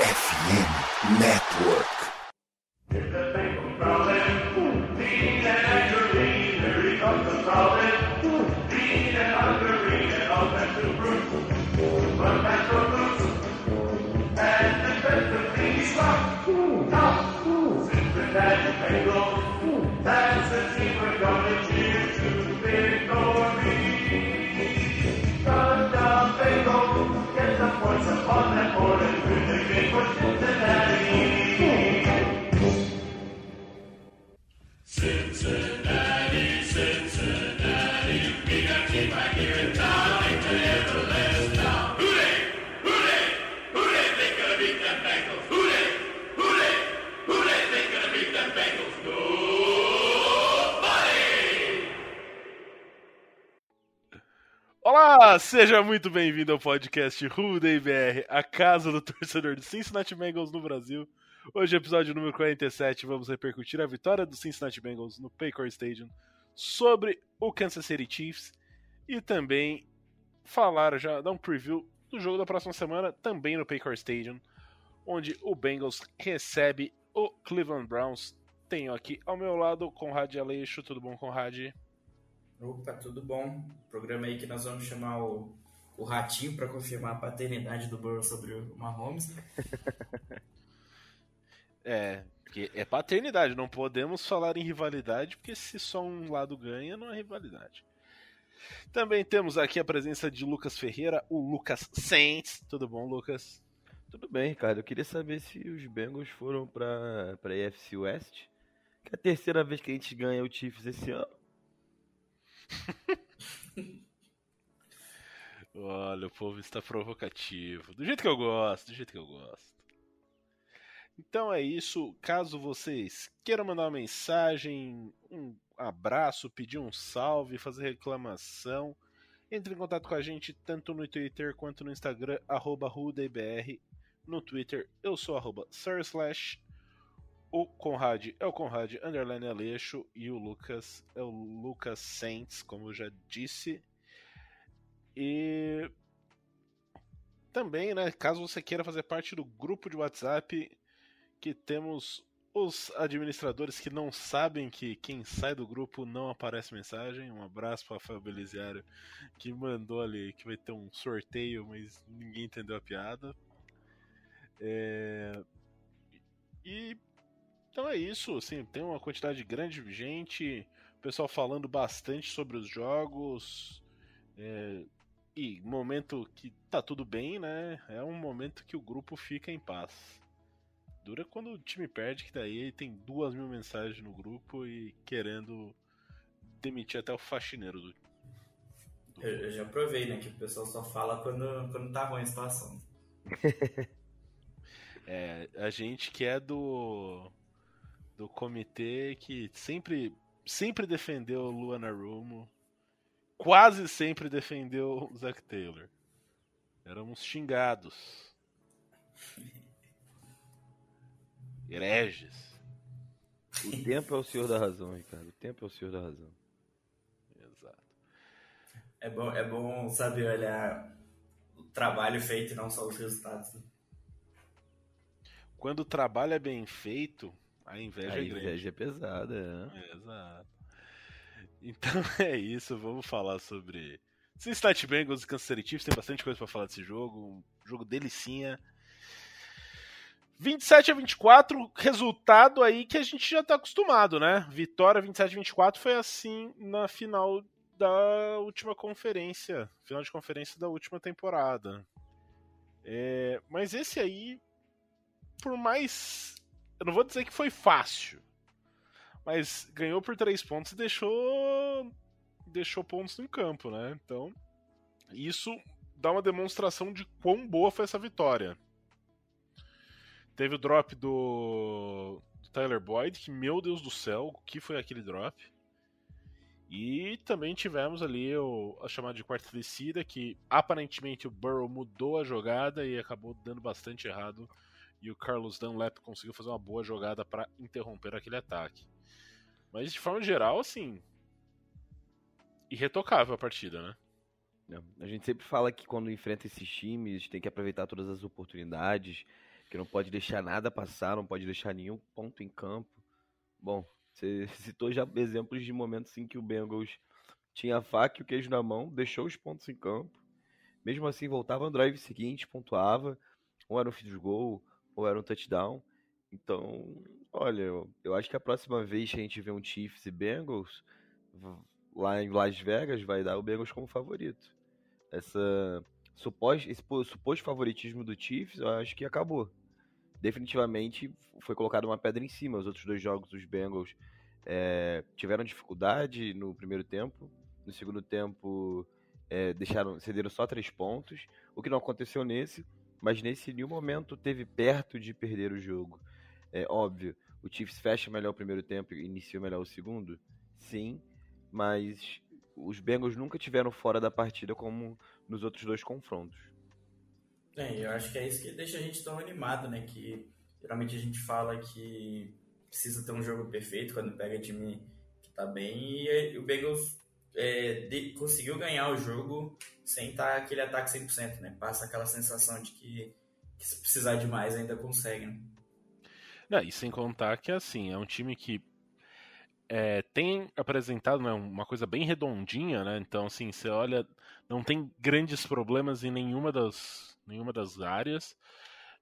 FM Network. Seja muito bem-vindo ao podcast Ruday BR, a casa do torcedor do Cincinnati Bengals no Brasil. Hoje, episódio número 47, vamos repercutir a vitória do Cincinnati Bengals no Paycor Stadium sobre o Kansas City Chiefs e também falar já, dar um preview do jogo da próxima semana, também no Paycor Stadium, onde o Bengals recebe o Cleveland Browns. Tenho aqui ao meu lado o Conrad Aleixo, tudo bom, Conrad? Opa, tudo bom? Programa aí que nós vamos chamar o, o Ratinho para confirmar a paternidade do Burrow sobre o Mahomes. é, porque é paternidade, não podemos falar em rivalidade, porque se só um lado ganha, não é rivalidade. Também temos aqui a presença de Lucas Ferreira, o Lucas Saints. Tudo bom, Lucas? Tudo bem, Ricardo. Eu queria saber se os Bengals foram para a AFC West, que é a terceira vez que a gente ganha o Chiefs esse ano. Olha, o povo está provocativo. Do jeito que eu gosto, do jeito que eu gosto. Então é isso. Caso vocês queiram mandar uma mensagem, um abraço, pedir um salve, fazer reclamação, entre em contato com a gente tanto no Twitter quanto no Instagram, arroba. No Twitter, eu sou arroba Slash. O Conrad é o Conrad Underline Aleixo e o Lucas é o Lucas Saints, como eu já disse. E também, né, caso você queira fazer parte do grupo de WhatsApp, que temos os administradores que não sabem que quem sai do grupo não aparece mensagem. Um abraço para Fábio Beliziário, que mandou ali que vai ter um sorteio, mas ninguém entendeu a piada. É... E então é isso, assim, tem uma quantidade grande de gente, o pessoal falando bastante sobre os jogos. É, e momento que tá tudo bem, né? É um momento que o grupo fica em paz. Dura quando o time perde, que daí tem duas mil mensagens no grupo e querendo demitir até o faxineiro do. do... Eu, eu, já provei, né? Que o pessoal só fala quando, quando tá ruim a situação. é, a gente que é do do comitê que sempre, sempre defendeu o Luana Rumo, quase sempre defendeu o Zack Taylor. Éramos xingados. Hereges. O tempo é o senhor da razão, Ricardo. O tempo é o senhor da razão. Exato. É bom, é bom saber olhar o trabalho feito e não só os resultados. Né? Quando o trabalho é bem feito, a inveja a é grande. inveja é pesada, é. Exato. Então é isso, vamos falar sobre Cincinnati Bengals e Kansas City Chiefs. Tem bastante coisa para falar desse jogo, um jogo delicinha. 27 a 24, resultado aí que a gente já tá acostumado, né? Vitória 27 a 24 foi assim na final da última conferência, final de conferência da última temporada. É, mas esse aí, por mais eu não vou dizer que foi fácil, mas ganhou por três pontos e deixou deixou pontos no campo, né? Então, isso dá uma demonstração de quão boa foi essa vitória. Teve o drop do, do Tyler Boyd, que meu Deus do céu, o que foi aquele drop? E também tivemos ali o, a chamada de quarta descida, que aparentemente o Burrow mudou a jogada e acabou dando bastante errado e o Carlos Dunlap conseguiu fazer uma boa jogada para interromper aquele ataque. Mas de forma geral, assim, irretocável a partida, né? A gente sempre fala que quando enfrenta esses times tem que aproveitar todas as oportunidades. que não pode deixar nada passar, não pode deixar nenhum ponto em campo. Bom, você citou já exemplos de momentos em que o Bengals tinha a faca e o queijo na mão, deixou os pontos em campo, mesmo assim voltava no drive seguinte, pontuava, ou era um field goal, ou era um touchdown. Então, olha, eu, acho que a próxima vez que a gente vê um Chiefs e Bengals, lá em Las Vegas, vai dar o Bengals como favorito. Essa suposto, esse suposto favoritismo do Chiefs, eu acho que acabou. Definitivamente foi colocada uma pedra em cima. Os outros dois jogos dos Bengals é, tiveram dificuldade no primeiro tempo. No segundo tempo, é, deixaram, cederam só três pontos, o que não aconteceu nesse, mas nesse nenhum momento teve perto de perder o jogo. É óbvio, o Chiefs fecha melhor o primeiro tempo e inicia melhor o segundo, sim, mas os Bengals nunca tiveram fora da partida como nos outros dois confrontos. É, eu acho que é isso que deixa a gente tão animado, né? Que geralmente a gente fala que precisa ter um jogo perfeito quando pega time que tá bem e o Bengals é, de, conseguiu ganhar o jogo sem estar tá aquele ataque 100%, né? Passa aquela sensação de que, que se precisar de mais ainda consegue, né? Não, e sem contar que, assim, é um time que é, tem apresentado né, uma coisa bem redondinha, né? Então, assim, você olha, não tem grandes problemas em nenhuma das, nenhuma das áreas.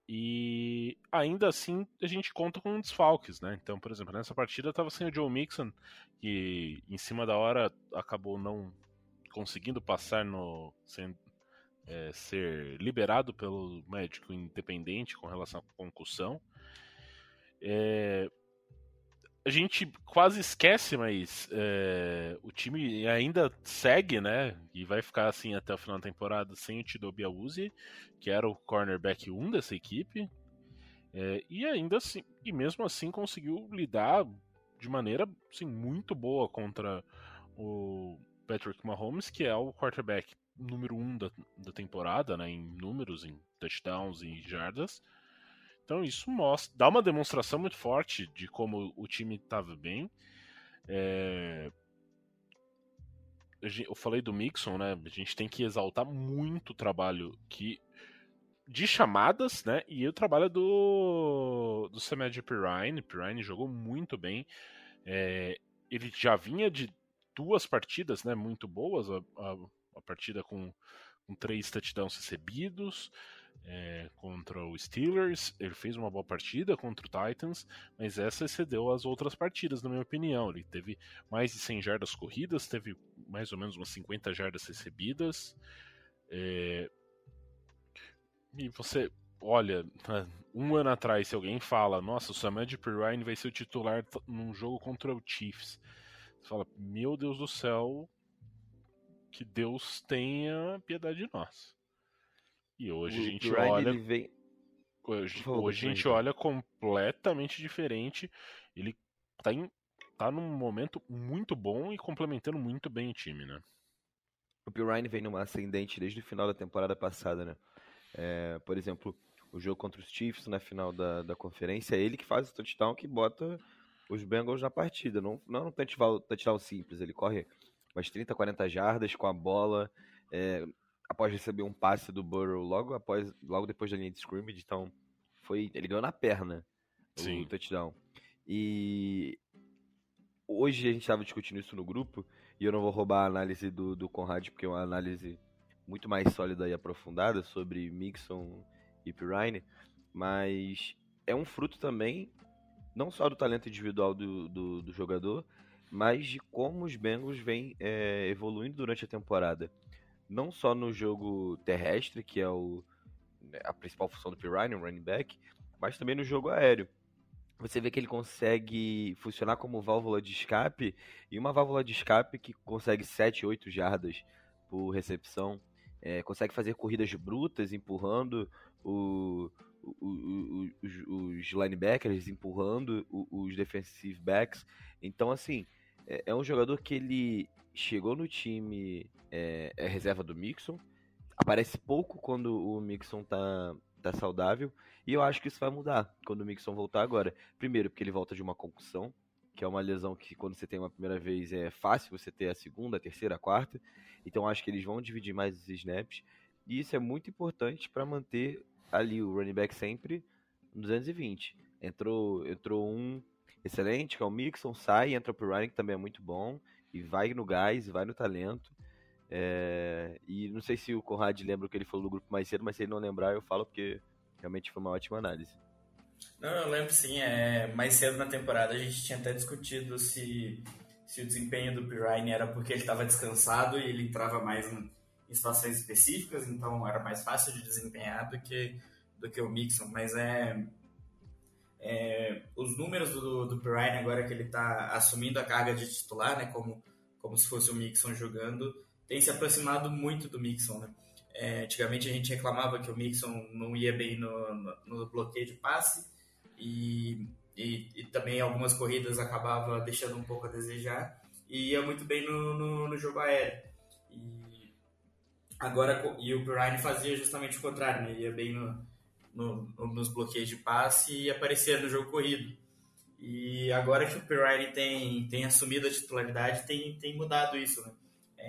E ainda assim a gente conta com desfalques, né? Então, por exemplo, nessa partida estava sem o Joe Mixon, que em cima da hora acabou não conseguindo passar no. Sem, é, ser liberado pelo médico independente com relação à concussão. É, a gente quase esquece, mas é, o time ainda segue, né? E vai ficar assim até o final da temporada sem o Tidobi Awuzie, que era o cornerback 1 dessa equipe. É, e ainda assim, e mesmo assim conseguiu lidar de maneira assim, muito boa contra o Patrick Mahomes, que é o quarterback número 1 da, da temporada, né? Em números, em touchdowns e jardas. Então isso mostra, dá uma demonstração muito forte de como o time estava bem. É... Eu falei do Mixon, né? A gente tem que exaltar muito o trabalho que de chamadas, né? E o trabalho do do Samed Pirine. Pirine jogou muito bem. É... Ele já vinha de duas partidas, né? Muito boas. A, a, a partida com, com três touchdowns recebidos é, contra o Steelers, ele fez uma boa partida contra o Titans, mas essa excedeu as outras partidas, na minha opinião. Ele teve mais de 100 jardas corridas, teve mais ou menos umas 50 jardas recebidas. É... E você olha, um ano atrás, se alguém fala, nossa, o Samad Pirine vai ser o titular num jogo contra o Chiefs, você fala, meu Deus do céu, que Deus tenha piedade de nós. E hoje o a gente Ryan, olha. Vem... Hoje, hoje a gente olha completamente diferente. Ele tá, em, tá num momento muito bom e complementando muito bem o time, né? O Pirine vem numa ascendente desde o final da temporada passada, né? É, por exemplo, o jogo contra os Chiefs na final da, da conferência, é ele que faz o touchdown que bota os Bengals na partida. Não, não é um touchdown, touchdown simples, ele corre umas 30, 40 jardas com a bola. É, após receber um passe do Burrow logo após, logo depois da linha de scrimmage, então foi, ele ganhou na perna Sim. o touchdown. E hoje a gente estava discutindo isso no grupo e eu não vou roubar a análise do, do Conrad porque é uma análise muito mais sólida e aprofundada sobre Mixon e Pirine, mas é um fruto também não só do talento individual do, do, do jogador, mas de como os Bengals vêm é, evoluindo durante a temporada não só no jogo terrestre, que é o, né, a principal função do Pirine, o running back, mas também no jogo aéreo. Você vê que ele consegue funcionar como válvula de escape, e uma válvula de escape que consegue 7, 8 jardas por recepção, é, consegue fazer corridas brutas, empurrando o, o, o, os, os, linebackers, empurrando os defensive backs. Então, assim, é, é um jogador que ele chegou no time, é, é, reserva do Mixon, aparece pouco quando o Mixon tá, tá saudável, e eu acho que isso vai mudar quando o Mixon voltar agora. Primeiro, porque ele volta de uma concussão, que é uma lesão que quando você tem uma primeira vez é fácil você ter a segunda, a terceira, a quarta, então acho que eles vão dividir mais os snaps, e isso é muito importante para manter ali o running back sempre 220. Entrou, entrou um excelente, que é o Mixon, sai, entra pro Ryan, que também é muito bom, e vai no gás, vai no talento. É, e não sei se o Conrad lembra o que ele falou do grupo mais cedo, mas se ele não lembrar, eu falo porque realmente foi uma ótima análise. Não, eu lembro sim, é, mais cedo na temporada a gente tinha até discutido se, se o desempenho do Pirine era porque ele estava descansado e ele entrava mais em, em situações específicas, então era mais fácil de desempenhar do que, do que o Mixon, mas é, é, os números do, do Pirine agora que ele está assumindo a carga de titular, né, como, como se fosse o Mixon jogando, tem se aproximado muito do Mixon, né? É, antigamente a gente reclamava que o Mixon não ia bem no, no, no bloqueio de passe e, e, e, também algumas corridas acabava deixando um pouco a desejar e ia muito bem no, no, jogo aéreo. E agora e o Brian fazia justamente o contrário, né? ia bem no, no, nos bloqueios de passe e aparecia no jogo corrido. E agora que o Pirine tem, tem assumido a titularidade, tem, tem mudado isso. Né?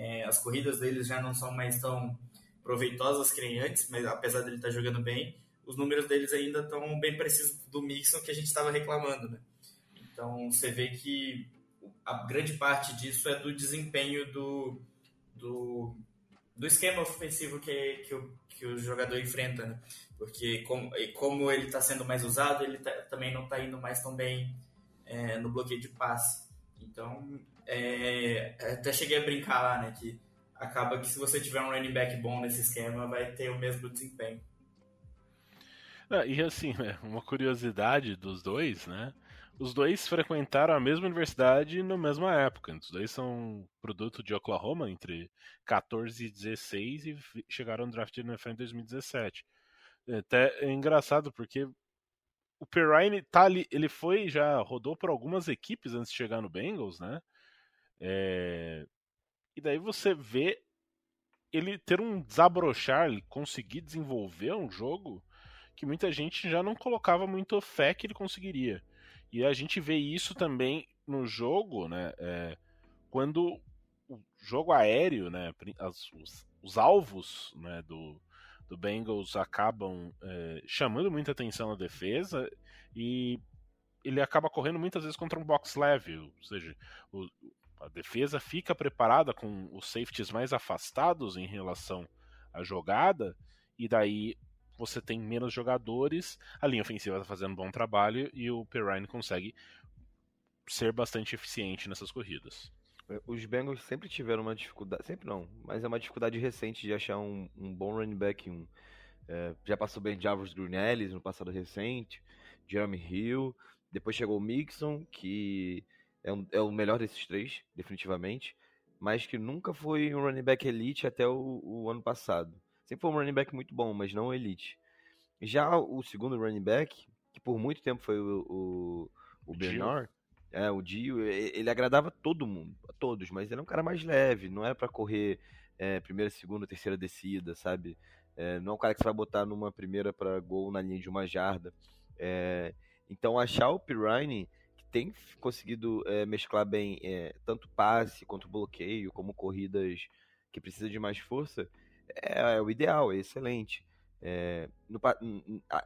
É, as corridas deles já não são mais tão proveitosas que nem antes, mas apesar dele estar tá jogando bem, os números deles ainda estão bem precisos do Mixon que a gente estava reclamando, né? Então você vê que a grande parte disso é do desempenho do, do, do esquema ofensivo que, que, o, que o jogador enfrenta, né? Porque como, ele está sendo mais usado, ele tá, também não está indo mais tão bem é, no bloqueio de passe. Então, é, até cheguei a brincar lá, né? Que acaba que se você tiver um running back bom nesse esquema, vai ter o mesmo desempenho. Ah, e assim, né, uma curiosidade dos dois, né? Os dois frequentaram a mesma universidade na mesma época. Os dois são produto de Oklahoma entre 14 e 16 e chegaram no draft no NFL em 2017. É até é engraçado porque o Perrine tá ali, ele foi já rodou por algumas equipes antes de chegar no Bengals, né? É, e daí você vê ele ter um desabrochar, ele conseguir desenvolver um jogo que muita gente já não colocava muito fé que ele conseguiria. E a gente vê isso também no jogo, né? É, quando o jogo aéreo, né? As, os, os, alvos né, do, do Bengals acabam é, chamando muita atenção na defesa e ele acaba correndo muitas vezes contra um box level, ou seja, o, a defesa fica preparada com os safeties mais afastados em relação à jogada, e daí você tem menos jogadores, a linha ofensiva está fazendo um bom trabalho e o Perrine consegue ser bastante eficiente nessas corridas. É, os Bengals sempre tiveram uma dificuldade, sempre não, mas é uma dificuldade recente de achar um, um bom running back. Um, é, já passou bem Javos Green Ellis no passado recente, Jeremy Hill, depois chegou o Mixon, que é, um, é o melhor desses três, definitivamente, mas que nunca foi um running back elite até o, o ano passado. Sempre foi um running back muito bom, mas não elite. Já o segundo running back, que por muito tempo foi o, o, o Bernard, é, o Dio, ele agradava todo mundo, a todos, mas ele é um cara mais leve, não é para correr é, primeira, segunda, terceira descida, sabe? É, não é um cara que você vai botar numa primeira para gol na linha de uma jarda. É, então achar o Pirine tem conseguido é, mesclar bem é, tanto passe quanto bloqueio, como corridas que precisa de mais força, é, é o ideal, é excelente. É, no,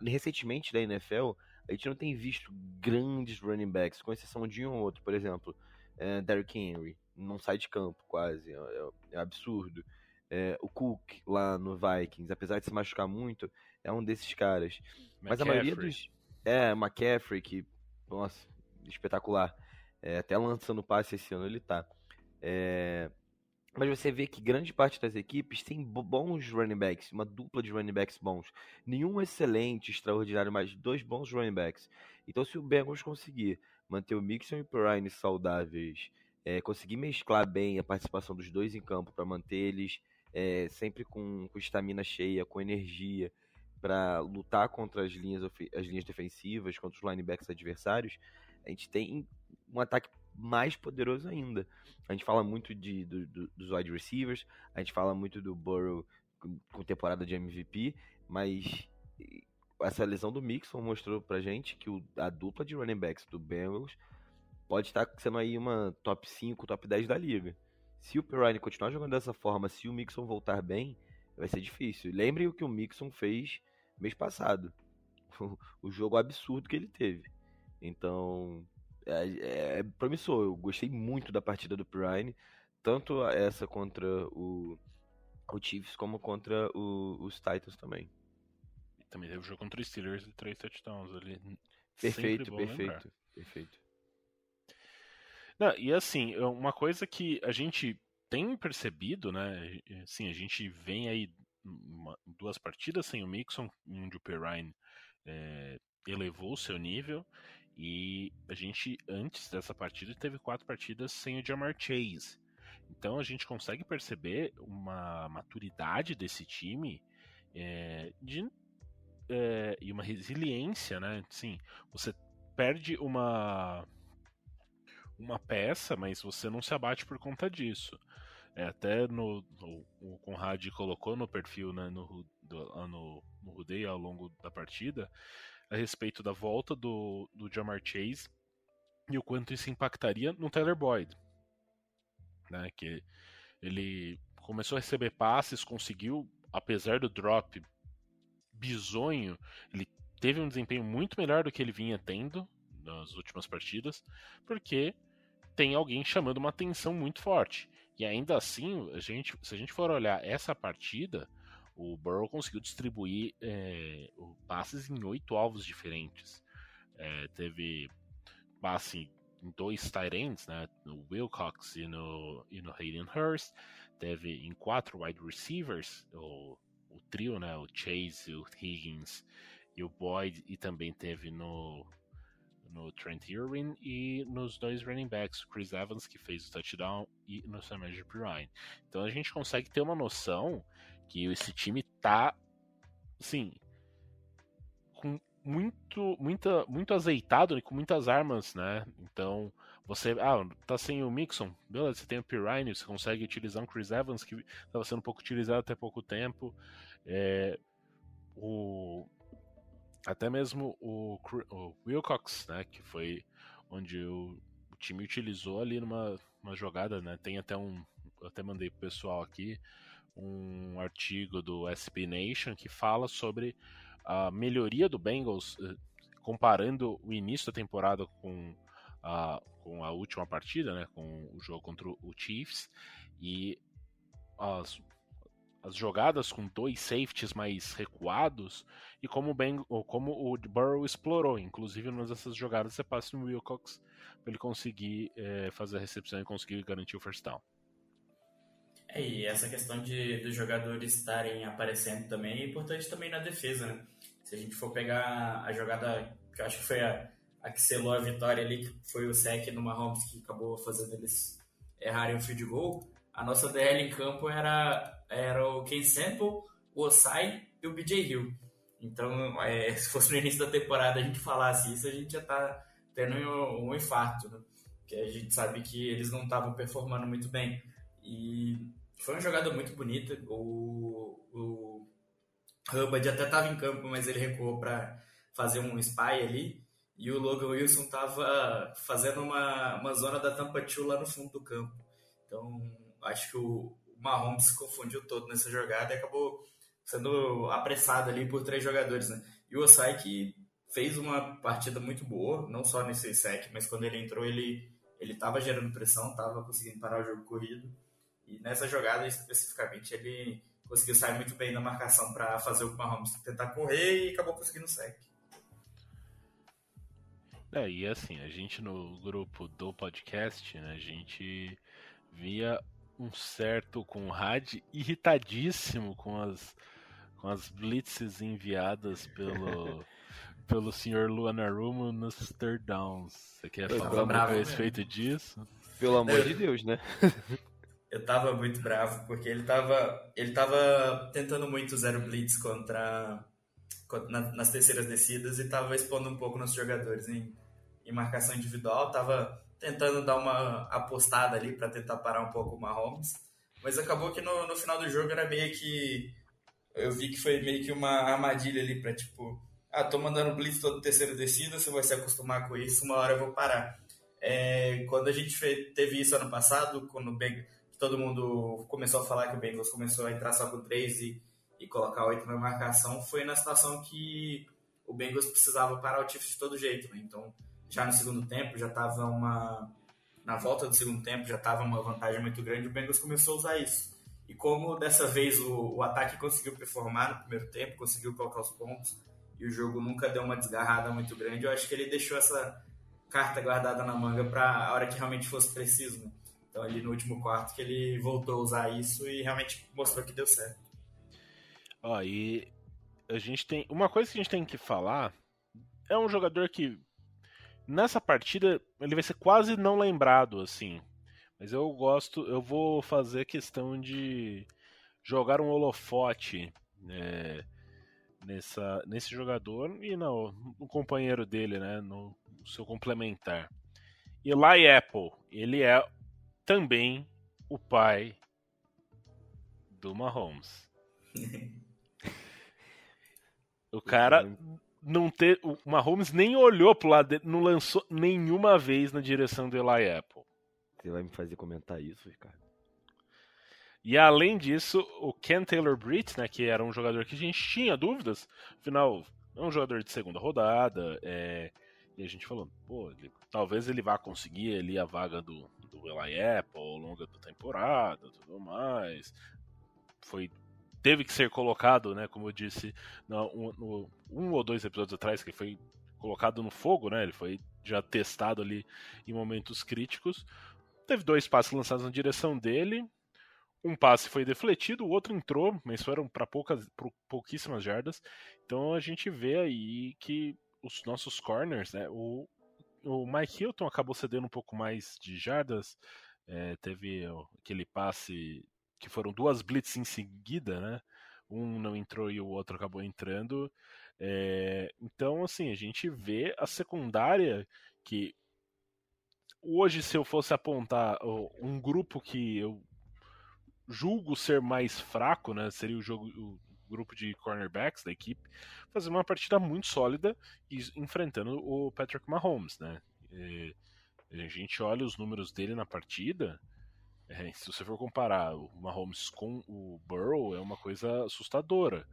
recentemente da NFL, a gente não tem visto grandes running backs, com exceção de um ou outro, por exemplo, é, Derrick Henry, não sai de campo quase, é, é, é absurdo. o Cook lá no Vikings, apesar de se machucar muito, é um desses caras. Mas a maioria dos. É, McCaffrey, que, nossa, espetacular. É, até lançando passe esse ano ele tá. É, mas você vê que grande parte das equipes tem bons running backs, uma dupla de running backs bons. Nenhum excelente, extraordinário, mas dois bons running backs. Então, se o Bengals conseguir manter o Mixon e o Perrine saudáveis, é, conseguir mesclar bem a participação dos dois em campo para manter eles é, sempre com estamina cheia, com energia, para lutar contra as linhas, as linhas defensivas, contra os linebacks adversários, a gente tem um ataque mais poderoso ainda. A gente fala muito de, do, do, dos wide receivers, a gente fala muito do Burrow com, temporada de MVP, mas essa lesão do Mixon mostrou pra gente que o, a dupla de running backs do Bengals pode estar sendo aí uma top 5, top 10 da liga. Se o Pirine continuar jogando dessa forma, se o Mixon voltar bem, vai ser difícil. Lembrem o que o Mixon fez mês passado. o jogo absurdo que ele teve. Então, é, é, promissor. Eu gostei muito da partida do Pirine, tanto essa contra o, o Chiefs como contra o, os Titans também. E também teve o jogo contra os Steelers de três touchdowns ali. Perfeito, perfeito, lembrar. perfeito. Não, e assim, uma coisa que a gente tem percebido, né? Assim, a gente vem aí uma, duas partidas sem o Mixon, onde o Perrine é, elevou o seu nível, e a gente, antes dessa partida, teve quatro partidas sem o Jamar Chase. Então a gente consegue perceber uma maturidade desse time é, de, é, e uma resiliência, né? Sim, você perde uma uma peça, mas você não se abate por conta disso. É, até no, no, o Conrad colocou no perfil né, no, do, no, no ao longo da partida a respeito da volta do, do Jamar Chase e o quanto isso impactaria no Tyler Boyd. Né, que ele começou a receber passes, conseguiu, apesar do drop bizonho, ele teve um desempenho muito melhor do que ele vinha tendo nas últimas partidas, porque tem alguém chamando uma atenção muito forte. E ainda assim, a gente, se a gente for olhar essa partida, o Burrow conseguiu distribuir é, passes em oito alvos diferentes. É, teve passe em dois tight ends, né, no Wilcox e no, e no Hayden Hurst. Teve em quatro wide receivers, o, o trio, né, o Chase, o Higgins e o Boyd. E também teve no no Trent Irwin e nos dois running backs, Chris Evans, que fez o touchdown, e no Samaje Pirine. Então a gente consegue ter uma noção que esse time tá, sim, com muito, muita, muito azeitado e com muitas armas, né? Então, você, ah, tá sem o Mixon, beleza, você tem o Pirine, você consegue utilizar um Chris Evans que estava sendo pouco utilizado até pouco tempo. É, o, até mesmo o, o Wilcox, né, que foi onde o, o, time utilizou ali numa uma jogada, né, tem até um, eu até mandei pro pessoal aqui, um artigo do SB Nation que fala sobre a melhoria do Bengals eh, comparando o início da temporada com a, com a última partida, né, com o jogo contra o Chiefs e as as jogadas com dois safeties mais recuados e como o, ben, como o Burrow explorou. Inclusive, numa dessas jogadas, você passa no Wilcox para ele conseguir é, fazer a recepção e conseguir garantir o first down. É, e essa questão de dos jogadores estarem aparecendo também é importante também na defesa, né? Se a gente for pegar a jogada que eu acho que foi a, a que selou a vitória ali, que foi o sec no Mahomes que acabou fazendo eles errarem o field goal, a nossa DL em campo era era o Ken Sample, o Osai e o BJ Hill. Então, é, se fosse no início da temporada a gente falasse isso, a gente já tá tendo um, um infarto, né? Porque a gente sabe que eles não estavam performando muito bem. E foi uma jogada muito bonita. O, o Hubbard até estava em campo, mas ele recuou para fazer um spy ali. E o Logan Wilson estava fazendo uma, uma zona da tampa 2 lá no fundo do campo. Então, acho que o, Mahomes se confundiu todo nessa jogada e acabou sendo apressado ali por três jogadores, né? E o Osai que fez uma partida muito boa, não só nesse sec, mas quando ele entrou ele ele estava gerando pressão, estava conseguindo parar o jogo corrido e nessa jogada especificamente ele conseguiu sair muito bem na marcação para fazer o Mahomes tentar correr e acabou conseguindo o sec. É, e assim, a gente no grupo do podcast, né, a gente via um certo Conrad irritadíssimo com as, com as blitzes enviadas pelo, pelo senhor Luanarumo nos third downs. Você quer eu falar bravo a respeito disso? Pelo amor de Deus, né? eu tava muito bravo, porque ele tava, ele tava tentando muito zero blitz contra, contra na, nas terceiras descidas e tava expondo um pouco nossos jogadores em, em marcação individual, tava tentando dar uma apostada ali para tentar parar um pouco o Mahomes. Mas acabou que no, no final do jogo era meio que. Eu vi que foi meio que uma armadilha ali para tipo. Ah, tô mandando blitz todo terceiro descida, você vai se acostumar com isso, uma hora eu vou parar. É, quando a gente fez, teve isso ano passado, quando o Bengals, todo mundo começou a falar que o Bengals começou a entrar só com três e, e colocar oito na marcação, foi na situação que o Bengals precisava parar o Chiefs de todo jeito, né? Então, já no segundo tempo, já estava uma. Na volta do segundo tempo, já estava uma vantagem muito grande, o Bengals começou a usar isso. E como dessa vez o, o ataque conseguiu performar no primeiro tempo, conseguiu colocar os pontos, e o jogo nunca deu uma desgarrada muito grande, eu acho que ele deixou essa carta guardada na manga para a hora que realmente fosse preciso. Né? Então, ali no último quarto, que ele voltou a usar isso e realmente mostrou que deu certo. Ó, e a gente tem. Uma coisa que a gente tem que falar é um jogador que nessa partida ele vai ser quase não lembrado, assim. Mas eu gosto, eu vou fazer questão de jogar um holofote né, nessa, nesse jogador e no, no companheiro dele, né, no, no seu complementar. Eli Apple, ele é também o pai do Mahomes. o cara não ter, o Mahomes nem olhou pro lado dele, não lançou nenhuma vez na direção do Eli Apple. Você vai me fazer comentar isso, Ricardo? E além disso, o Ken Taylor Britt, né, que era um jogador que a gente tinha dúvidas, afinal, é um jogador de segunda rodada, é, e a gente falou, pô, ele, talvez ele vá conseguir ali a vaga do, do Eli Apple ao longo da temporada, tudo mais. Foi teve que ser colocado, né, como eu disse, no, no, um ou dois episódios atrás, que foi colocado no fogo, né? Ele foi já testado ali em momentos críticos. Teve dois passes lançados na direção dele, um passe foi defletido, o outro entrou, mas foram para poucas, pouquíssimas jardas. Então a gente vê aí que os nossos corners, né? O, o Mike Hilton acabou cedendo um pouco mais de jardas. É, teve aquele passe que foram duas blitz em seguida, né? Um não entrou e o outro acabou entrando. É, então, assim, a gente vê a secundária que hoje, se eu fosse apontar um grupo que eu julgo ser mais fraco, né? Seria o jogo, o grupo de cornerbacks da equipe, fazer uma partida muito sólida e enfrentando o Patrick Mahomes, né? E a gente olha os números dele na partida, é, se você for comparar o Mahomes com o Burrow, é uma coisa assustadora.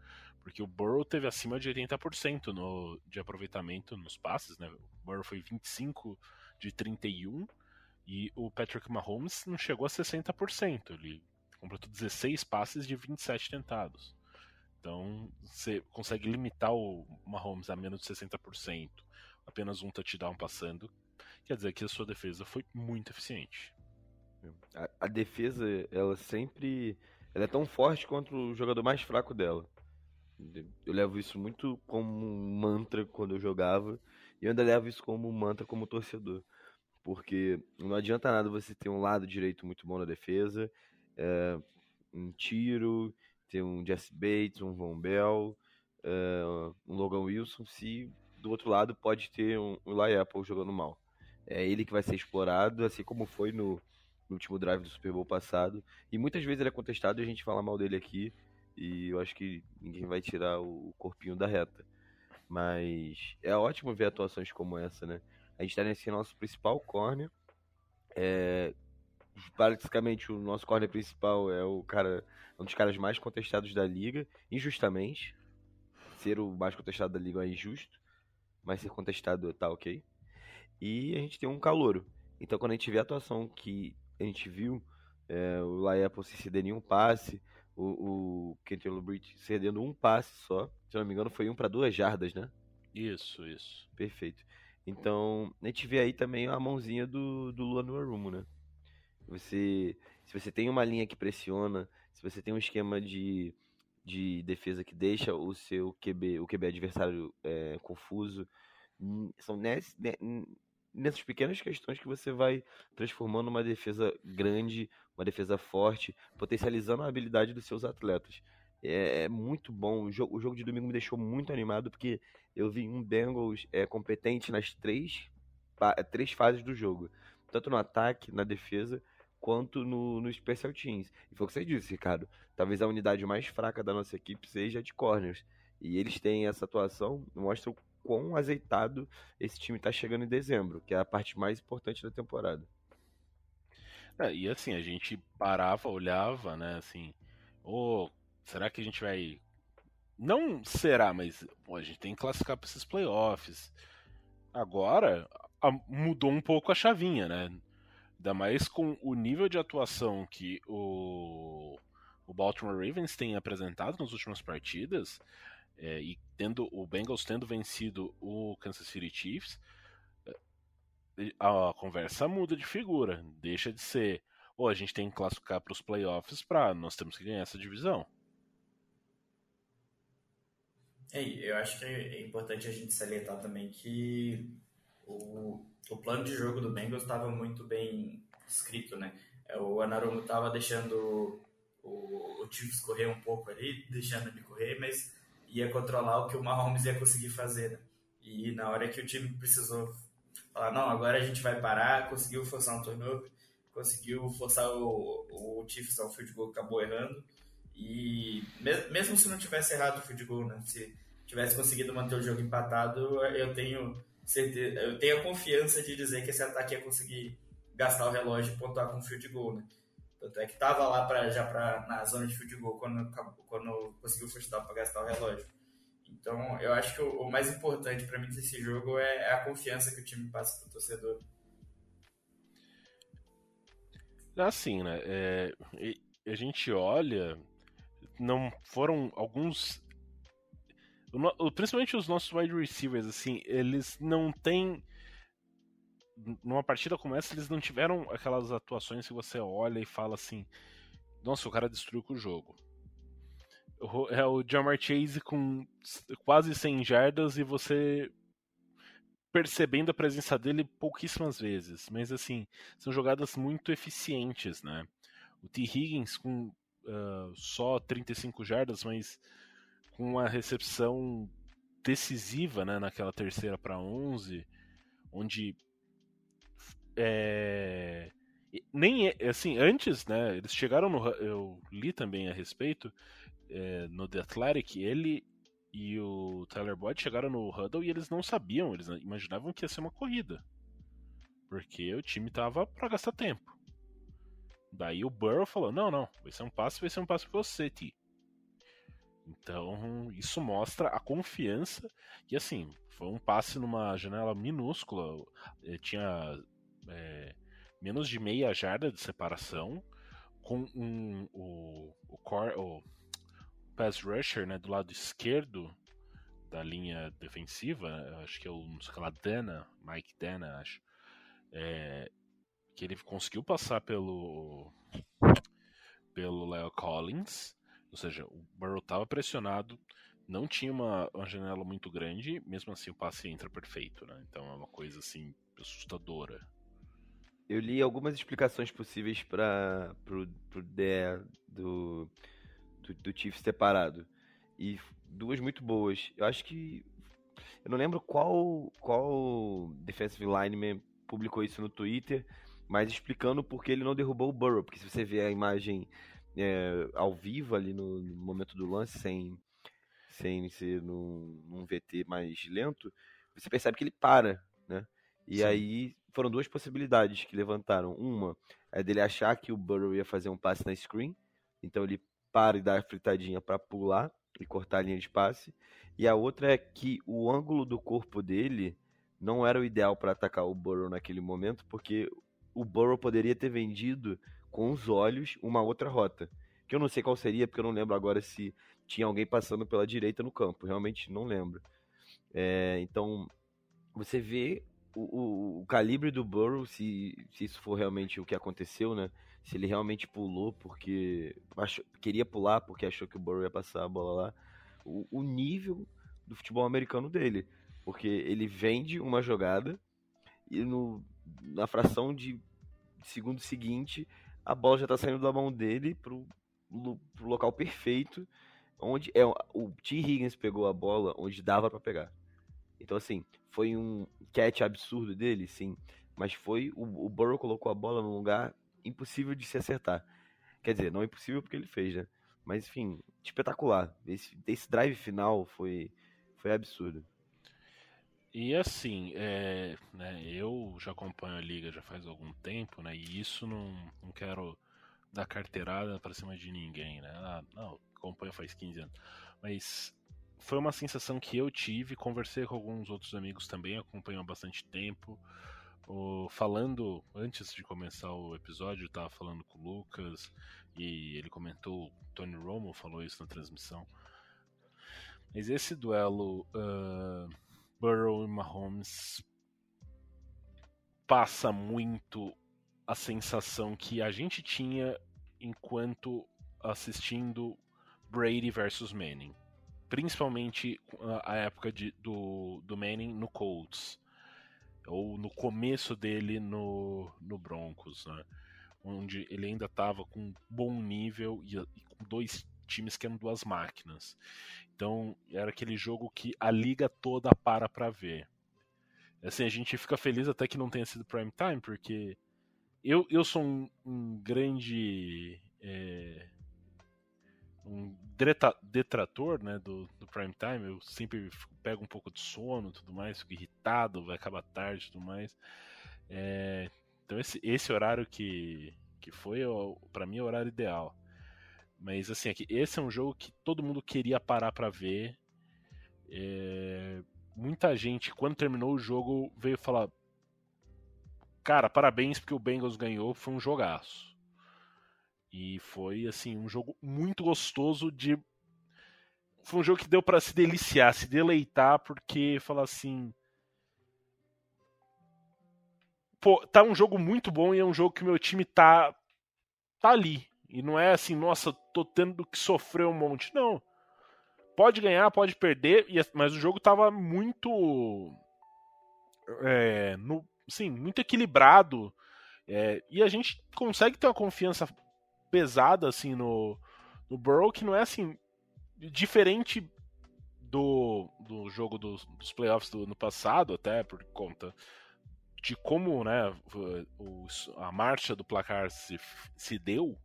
Porque o Burrow teve acima de 80% no, de aproveitamento nos passes, né? O Burrow foi 25 de 31 e o Patrick Mahomes não chegou a 60%. Ele completou 16 passes de 27 tentados. Então, você consegue limitar o Mahomes a menos de 60%, apenas um touchdown passando. Quer dizer que a sua defesa foi muito eficiente. A, a defesa, ela sempre. Ela é tão forte quanto o jogador mais fraco dela. Eu levo isso muito como um mantra quando eu jogava. E eu ainda levo isso como um mantra como torcedor. Porque não adianta nada você ter um lado direito muito bom na defesa é, um tiro, ter um Jesse Bates, um Von Bell, é, um Logan Wilson, se do outro lado pode ter um, um Eli Apple jogando mal. É ele que vai ser explorado, assim como foi no, no último drive do Super Bowl passado. E muitas vezes ele é contestado e a gente fala mal dele aqui. E eu acho que ninguém vai tirar o corpinho da reta. Mas é ótimo ver atuações como essa, né? A gente tá nesse nosso principal corner. É, basicamente o nosso corner principal é o cara, um dos caras mais contestados da liga, injustamente. Ser o mais contestado da liga é injusto, mas ser contestado tá ok. E a gente tem um calouro. Então quando a gente vê a atuação que a gente viu, é, o Laia se ceder nenhum passe, o, o Kenton Bridge cedendo um passe só, se não me engano foi um para duas jardas, né? Isso, isso. Perfeito. Então, a gente vê aí também a mãozinha do, do Lua no Arumo, né? Você, se você tem uma linha que pressiona, se você tem um esquema de, de defesa que deixa o seu QB, o QB adversário é, confuso, são nesse, nessas pequenas questões que você vai transformando uma defesa grande, uma defesa forte, potencializando a habilidade dos seus atletas. É, é muito bom. O jogo, o jogo, de domingo me deixou muito animado porque eu vi um Bengals é, competente nas três, três fases do jogo, tanto no ataque, na defesa quanto no, no Special Teams. E foi o que você disse, Ricardo. Talvez a unidade mais fraca da nossa equipe seja de corners. E eles têm essa atuação, mostra o quão azeitado esse time está chegando em dezembro, que é a parte mais importante da temporada. É, e assim, a gente parava, olhava, né, assim, oh, será que a gente vai não será, mas pô, a gente tem que classificar para esses playoffs. Agora a, mudou um pouco a chavinha, né? Ainda mais com o nível de atuação que o, o Baltimore Ravens tem apresentado nas últimas partidas, é, e tendo o Bengals tendo vencido o Kansas City Chiefs, é, a conversa muda de figura. Deixa de ser, ou a gente tem que classificar para os playoffs para nós temos que ganhar essa divisão. É, eu acho que é importante a gente salientar também que o, o plano de jogo do Bengals estava muito bem escrito, né? É, o Anarumo estava deixando o, o Chiefs correr um pouco ali, deixando ele correr, mas ia controlar o que o Mahomes ia conseguir fazer. Né? E na hora que o time precisou falar, não, agora a gente vai parar, conseguiu forçar um turnover, conseguiu forçar o, o Chiefs ao field goal, acabou errando. E mesmo se não tivesse errado o field goal, né? Se tivesse conseguido manter o jogo empatado, eu tenho eu tenho a confiança de dizer que esse ataque ia conseguir gastar o relógio e pontuar com field goal, né? Tanto é que tava lá pra, já pra, na zona de field goal quando, quando conseguiu o first down para gastar o relógio. Então, eu acho que o, o mais importante para mim desse jogo é, é, a confiança que o time passa pro torcedor. Assim, né? É, a gente olha, não foram alguns. Principalmente os nossos wide receivers, assim, eles não têm. Numa partida como essa, eles não tiveram aquelas atuações que você olha e fala assim: Nossa, o cara destruiu com o jogo. É o Jamar Chase com quase 100 jardas e você percebendo a presença dele pouquíssimas vezes. Mas assim, são jogadas muito eficientes, né? O T. Higgins com uh, só 35 jardas, mas com uma recepção decisiva, né? Naquela terceira para 11, onde é, nem é, assim antes, né? Eles chegaram no eu li também a respeito é, no The Athletic, ele e o Tyler Boyd chegaram no Huddle e eles não sabiam, eles imaginavam que ia ser uma corrida. Porque o time tava para gastar tempo. Daí o Burrow falou: "Não, não, vai ser um passe, vai ser um passe para você, T". Então, isso mostra a confiança e assim, foi um passe numa janela minúscula, eh, tinha é, menos de meia jarda de separação, com um, o, o, core, o pass rusher, né, do lado esquerdo da linha defensiva, acho que é o, sei lá, Dana, Mike Dana, acho, é, que ele conseguiu passar pelo pelo Leo Collins, ou seja, o Burrow estava pressionado, não tinha uma, uma, janela muito grande, mesmo assim o passe entra perfeito, né? Então é uma coisa assim assustadora. Eu li algumas explicações possíveis para pro, pro DE do do, do separado. E duas muito boas. Eu acho que. Eu não lembro qual, qual defensive lineman publicou isso no Twitter, mas explicando por que ele não derrubou o Burrow. Porque se você vê a imagem é, ao vivo ali no, no, momento do lance, sem, sem ser num, num VT mais lento, você percebe que ele para, né? E Sim. aí foram duas possibilidades que levantaram. Uma é dele achar que o Burrow ia fazer um passe na screen, então ele para e dá a fritadinha para pular e cortar a linha de passe. E a outra é que o ângulo do corpo dele não era o ideal para atacar o Burrow naquele momento, porque o Burrow poderia ter vendido com os olhos uma outra rota. Que eu não sei qual seria, porque eu não lembro agora se tinha alguém passando pela direita no campo. Realmente não lembro. É, então, você vê o, o, o, calibre do Burrow, se, se isso for realmente o que aconteceu, né? se ele realmente pulou porque achou, queria pular porque achou que o Burrow ia passar a bola lá. O, o, nível do futebol americano dele, porque ele vende uma jogada e no, na fração de segundo seguinte a bola já está saindo da mão dele pro, pro local perfeito, onde é o T. Higgins pegou a bola onde dava para pegar. Então assim, foi um catch absurdo dele, sim, mas foi o, o Burrow colocou a bola no lugar impossível de se acertar. Quer dizer, não é impossível porque ele fez, né? Mas enfim, espetacular. Esse, esse drive final foi, foi absurdo. E assim, é, né, eu já acompanho a liga já faz algum tempo, né? E isso não, não quero dar carteirada para cima de ninguém, né? Ah, não, acompanho faz 15 anos. Mas foi uma sensação que eu tive, conversei com alguns outros amigos também, acompanham há bastante tempo. O, falando, antes de começar o episódio, eu tava falando com o Lucas e ele comentou, Tony Romo falou isso na transmissão. Mas esse duelo uh, Burrow e Mahomes passa muito a sensação que a gente tinha enquanto assistindo Brady versus Manning. Principalmente a época de, do, do Manning no Colts. Ou no começo dele no, no Broncos, né? Onde ele ainda estava com um bom nível e, e com dois times que eram duas máquinas. Então era aquele jogo que a liga toda para para ver. Assim, a gente fica feliz até que não tenha sido prime time, porque eu, eu sou um, um grande é, um detrator né, do, do prime time. Eu sempre pego um pouco de sono tudo mais, fico irritado, vai acabar tarde tudo mais. É, então esse, esse horário que, que foi, para mim, é o horário ideal. Mas assim, aqui, esse é um jogo que todo mundo queria parar para ver. É... Muita gente, quando terminou o jogo, veio falar: Cara, parabéns porque o Bengals ganhou, foi um jogaço. E foi assim, um jogo muito gostoso de. Foi um jogo que deu para se deliciar, se deleitar, porque falar assim. Pô, tá um jogo muito bom e é um jogo que meu time tá. tá ali. E não é assim, nossa, tô tendo que sofrer um monte. Não. Pode ganhar, pode perder, mas o jogo tava muito. É, no, sim, muito equilibrado. É, e a gente consegue ter uma confiança pesada assim no, no Burrow, que não é assim. Diferente do, do jogo dos, dos playoffs do ano passado, até por conta de como né, o, a marcha do placar se, se deu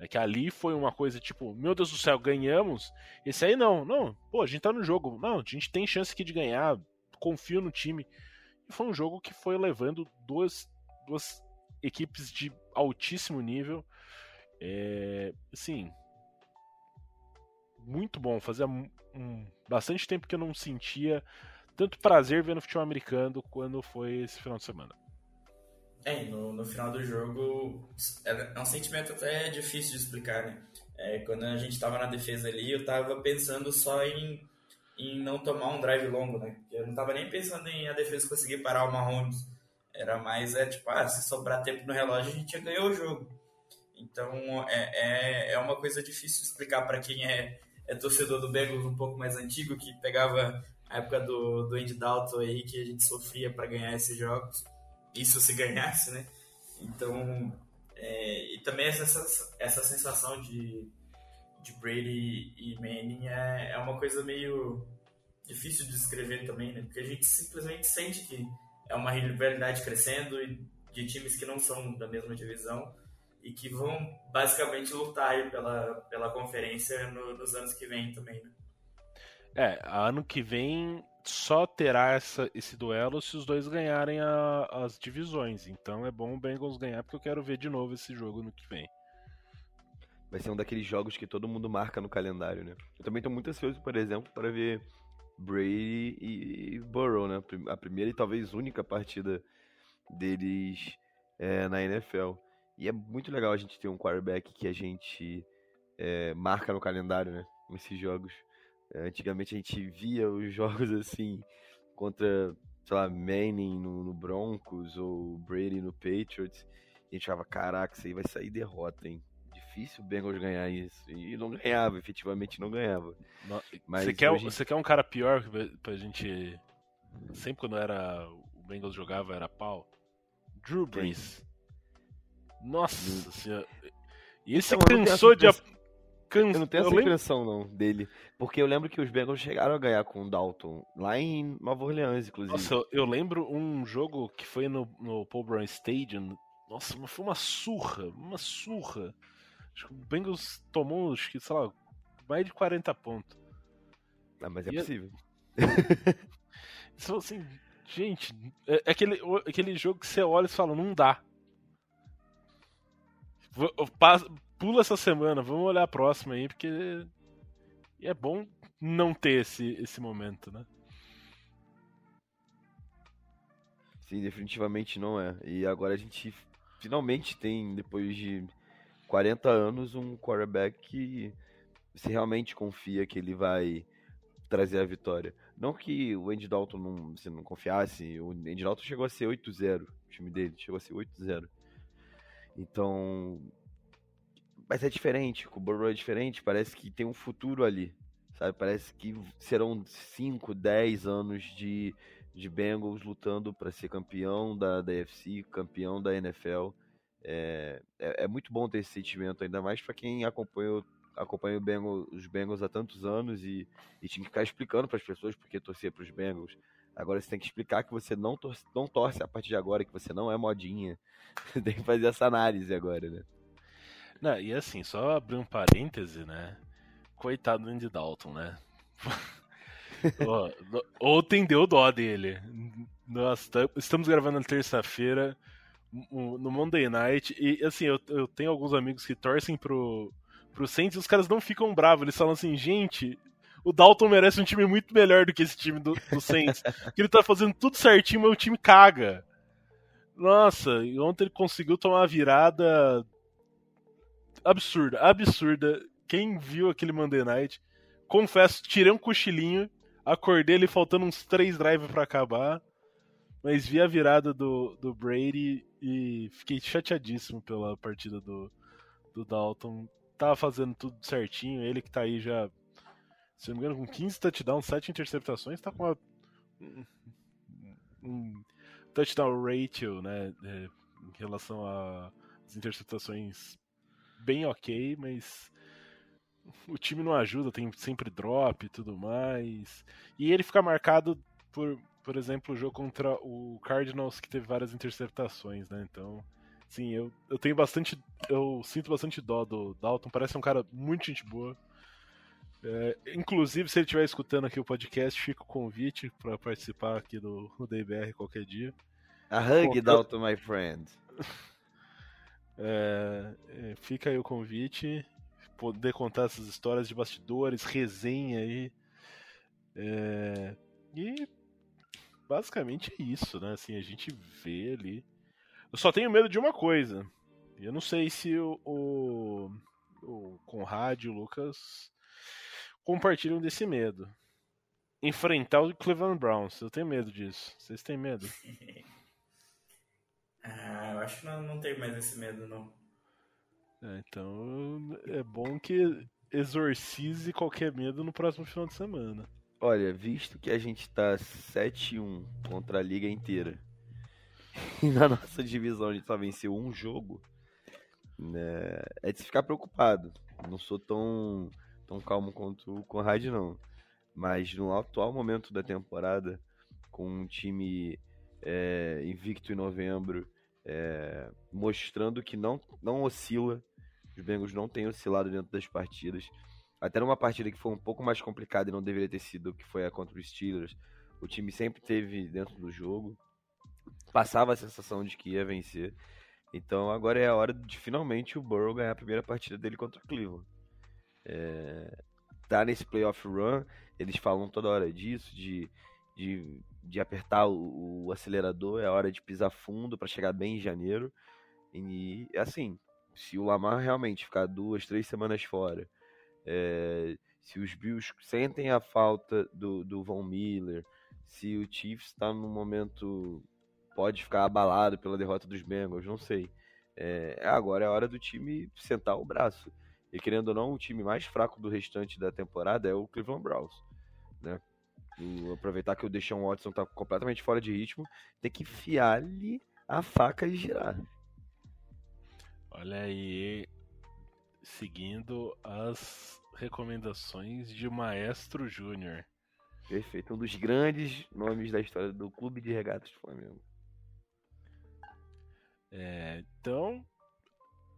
é que ali foi uma coisa tipo, meu Deus do céu, ganhamos. Esse aí não, não, pô, a gente tá no jogo. Não, a gente tem chance aqui de ganhar, confio no time. E foi um jogo que foi levando duas, duas equipes de altíssimo nível. É, assim, muito bom. Fazia um, bastante tempo que eu não sentia tanto prazer vendo futebol americano quando foi esse final de semana. É, no, no final do jogo é, é um sentimento até difícil de explicar, né? É, quando a gente tava na defesa ali, eu tava pensando só em, em não tomar um drive longo, né? Eu não tava nem pensando em a defesa conseguir parar o Mahomes. Era mais, é tipo, ah, se sobrar tempo no relógio, a gente já ganhou o jogo. Então, é, é, é uma coisa difícil de explicar para quem é, é torcedor do Bengals um pouco mais antigo, que pegava a época do, do Andy Dalton aí, que a gente sofria para ganhar esses jogos isso se ganhasse, né? Então, é, e também essa, essa sensação de, de Brady e Manning é, é uma coisa meio difícil de descrever também, né? Porque a gente simplesmente sente que é uma rivalidade crescendo de times que não são da mesma divisão e que vão basicamente lutar pela, pela conferência no, nos anos que vem também, né? É, ano que vem só terá essa, esse duelo se os dois ganharem a, as divisões. Então é bom o Bengals ganhar porque eu quero ver de novo esse jogo no que vem. Vai ser um daqueles jogos que todo mundo marca no calendário, né? Eu também tô muito ansioso, por exemplo, para ver Brady e Burrow, né? A primeira e talvez única partida deles é, na NFL. E é muito legal a gente ter um quarterback que a gente é, marca no calendário, né? Nesses jogos. Antigamente a gente via os jogos assim contra, sei lá, Manning no, no Broncos ou Brady no Patriots. E a gente falava, caraca, isso aí vai sair derrota, hein? Difícil o Bengals ganhar isso. E não ganhava, efetivamente não ganhava. Mas você, quer, hoje... você quer um cara pior pra gente. Sempre quando era o Bengals jogava era pau? Drew Brees. Nossa senhora. E ele se cansou de. Eu não tenho essa lembro... impressão, não, dele. Porque eu lembro que os Bengals chegaram a ganhar com o Dalton, lá em Nova Orleans, inclusive. Nossa, eu lembro um jogo que foi no, no Paul Brown Stadium. Nossa, foi uma surra, uma surra. Acho que o Bengals tomou, acho que, sei lá, mais de 40 pontos. Ah, mas é e é possível. Então, assim, gente, é, é aquele, aquele jogo que você olha e fala, não dá. Pula essa semana, vamos olhar a próxima aí, porque é bom não ter esse, esse momento, né? Sim, definitivamente não é. E agora a gente finalmente tem, depois de 40 anos, um quarterback que você realmente confia que ele vai trazer a vitória. Não que o Andy Dalton não, você não confiasse, o Andy Dalton chegou a ser 8-0, o time dele chegou a ser 8-0. Então, mas é diferente, o Burrow é diferente, parece que tem um futuro ali, sabe? Parece que serão 5, 10 anos de, de Bengals lutando para ser campeão da, da UFC, campeão da NFL. É, é, é, muito bom ter esse sentimento, ainda mais para quem acompanha, acompanha Bengals, os Bengals há tantos anos e, e tinha que ficar explicando para as pessoas porque torcer para os Bengals. Agora você tem que explicar que você não torce, não torce a partir de agora, que você não é modinha. tem que fazer essa análise agora, né? Não, e assim, só abrir um parêntese, né? Coitado do Andy Dalton, né? Ontem deu dó dele. Nós estamos gravando na terça-feira, no Monday Night, e assim, eu, eu tenho alguns amigos que torcem pro, pro Saints e os caras não ficam bravos. Eles falam assim, gente, o Dalton merece um time muito melhor do que esse time do, do Saints. que ele tá fazendo tudo certinho, mas o time caga. Nossa, e ontem ele conseguiu tomar uma virada absurda, absurda. Quem viu aquele Monday Night, confesso, tirei um cochilinho, acordei ele faltando uns três drives para acabar, mas vi a virada do, do Brady e fiquei chateadíssimo pela partida do, do Dalton. Tava fazendo tudo certinho, ele que tá aí já, se não me engano, com 15 touchdowns, 7 interceptações, tá com uma, um, touchdown ratio, né, em relação às interceptações bem ok, mas o time não ajuda, tem sempre drop e tudo mais. E ele fica marcado por, por exemplo, o jogo contra o Cardinals que teve várias interceptações, né? Então, sim, eu, eu tenho bastante. Eu sinto bastante dó do Dalton, parece um cara muito gente boa. É, inclusive, se ele estiver escutando aqui o podcast, fica o convite para participar aqui do, do DBR qualquer dia. A hug, Dalton, my friend. É, é, fica aí o convite, poder contar essas histórias de bastidores, resenha aí. É, e basicamente é isso, né? Assim, a gente vê ali. Eu só tenho medo de uma coisa. Eu não sei se o, o, o Conrad e o Lucas compartilham desse medo. Enfrentar o Cleveland Browns. Eu tenho medo disso. Vocês têm medo? Ah, eu acho que não, não tenho mais esse medo, não. É, então é bom que exorcize qualquer medo no próximo final de semana. Olha, visto que a gente tá 7-1 contra a liga inteira e na nossa divisão a gente só venceu um jogo, né, é de se ficar preocupado. Não sou tão, tão calmo quanto o Conrad, não. Mas no atual momento da temporada, com um time é, invicto em novembro, é, mostrando que não, não oscila. Os Bengals não têm oscilado dentro das partidas. Até numa partida que foi um pouco mais complicada e não deveria ter sido, que foi a contra os Steelers, o time sempre teve dentro do jogo. Passava a sensação de que ia vencer. Então agora é a hora de finalmente o Burrow ganhar a primeira partida dele contra o Cleveland. É, tá nesse playoff run, eles falam toda hora disso, de de, de apertar o, o acelerador, é hora de pisar fundo para chegar bem em janeiro. E assim, se o Lamar realmente ficar duas, três semanas fora, é, se os Bills sentem a falta do, do Von Miller, se o Chiefs está num momento pode ficar abalado pela derrota dos Bengals, não sei. É, agora é a hora do time sentar o braço. E querendo ou não, o time mais fraco do restante da temporada é o Cleveland Browns? O, aproveitar que o Deshaun Watson tá completamente fora de ritmo, tem que enfiar-lhe a faca e girar. Olha aí, seguindo as recomendações de Maestro Júnior. Perfeito, um dos grandes nomes da história do Clube de Regatas do Flamengo. É, então,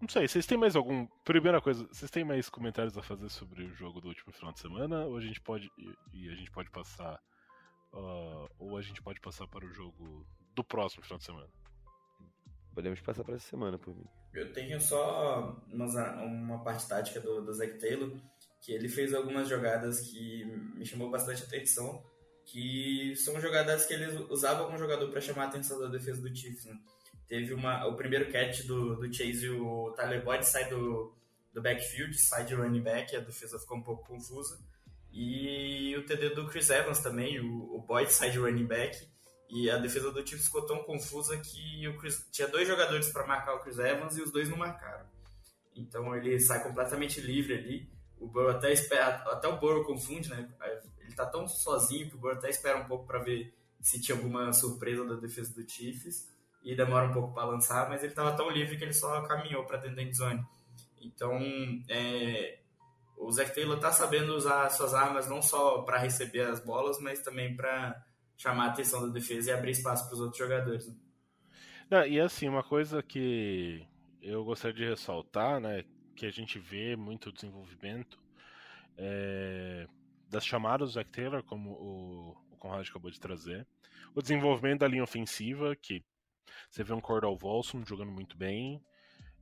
não sei, vocês têm mais algum. Primeira coisa, vocês têm mais comentários a fazer sobre o jogo do último final de semana? Ou a gente pode. E a gente pode passar. Uh, ou a gente pode passar para o jogo do próximo final de semana? Podemos passar para essa semana, por mim. Eu tenho só uma, uma parte tática do, do Zac Taylor, que ele fez algumas jogadas que me chamou bastante atenção, que são jogadas que ele usava como jogador para chamar a atenção da defesa do Chiefs. Né? Teve uma, o primeiro catch do, do Chase, o Tyler Boyd sai do, do backfield, sai de running back, a defesa ficou um pouco confusa. E o TD do Chris Evans também, o, o Boyd sai de running back, e a defesa do Chiefs ficou tão confusa que o Chris, tinha dois jogadores para marcar o Chris Evans e os dois não marcaram. Então ele sai completamente livre ali. O Burrow até espera, até o Burrow confunde, né? Ele tá tão sozinho que o Burrow até espera um pouco para ver se tinha alguma surpresa da defesa do Chiefs e demora um pouco para lançar, mas ele estava tão livre que ele só caminhou para dentro da endzone. Então, é, o Zach Taylor tá sabendo usar suas armas não só para receber as bolas, mas também para chamar a atenção da defesa e abrir espaço para os outros jogadores. Né? Não, e assim, uma coisa que eu gostaria de ressaltar, né, que a gente vê muito desenvolvimento é, das chamadas do Zach Taylor, como o, o Conrad acabou de trazer, o desenvolvimento da linha ofensiva, que você vê um Cordell Volson jogando muito bem.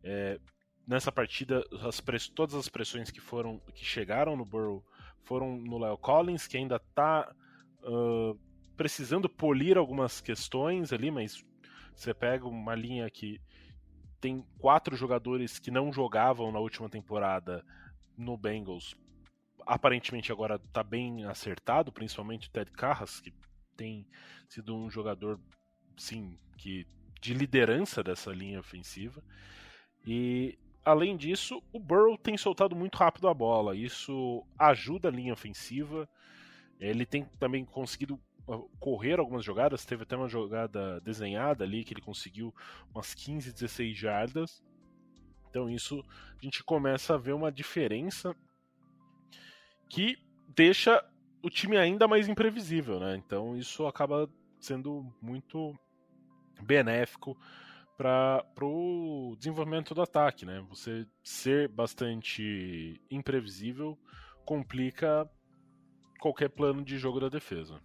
É, nessa partida, as press... todas as pressões que foram que chegaram no Burrow foram no Leo Collins, que ainda está uh, precisando polir algumas questões ali, mas você pega uma linha que tem quatro jogadores que não jogavam na última temporada no Bengals. Aparentemente agora está bem acertado, principalmente o Ted Carras, que tem sido um jogador, sim, que de liderança dessa linha ofensiva. E além disso, o Burrow tem soltado muito rápido a bola. Isso ajuda a linha ofensiva. Ele tem também conseguido correr algumas jogadas, teve até uma jogada desenhada ali que ele conseguiu umas 15, 16 jardas. Então isso a gente começa a ver uma diferença que deixa o time ainda mais imprevisível, né? Então isso acaba sendo muito benéfico para o desenvolvimento do ataque, né? Você ser bastante imprevisível complica qualquer plano de jogo da defesa.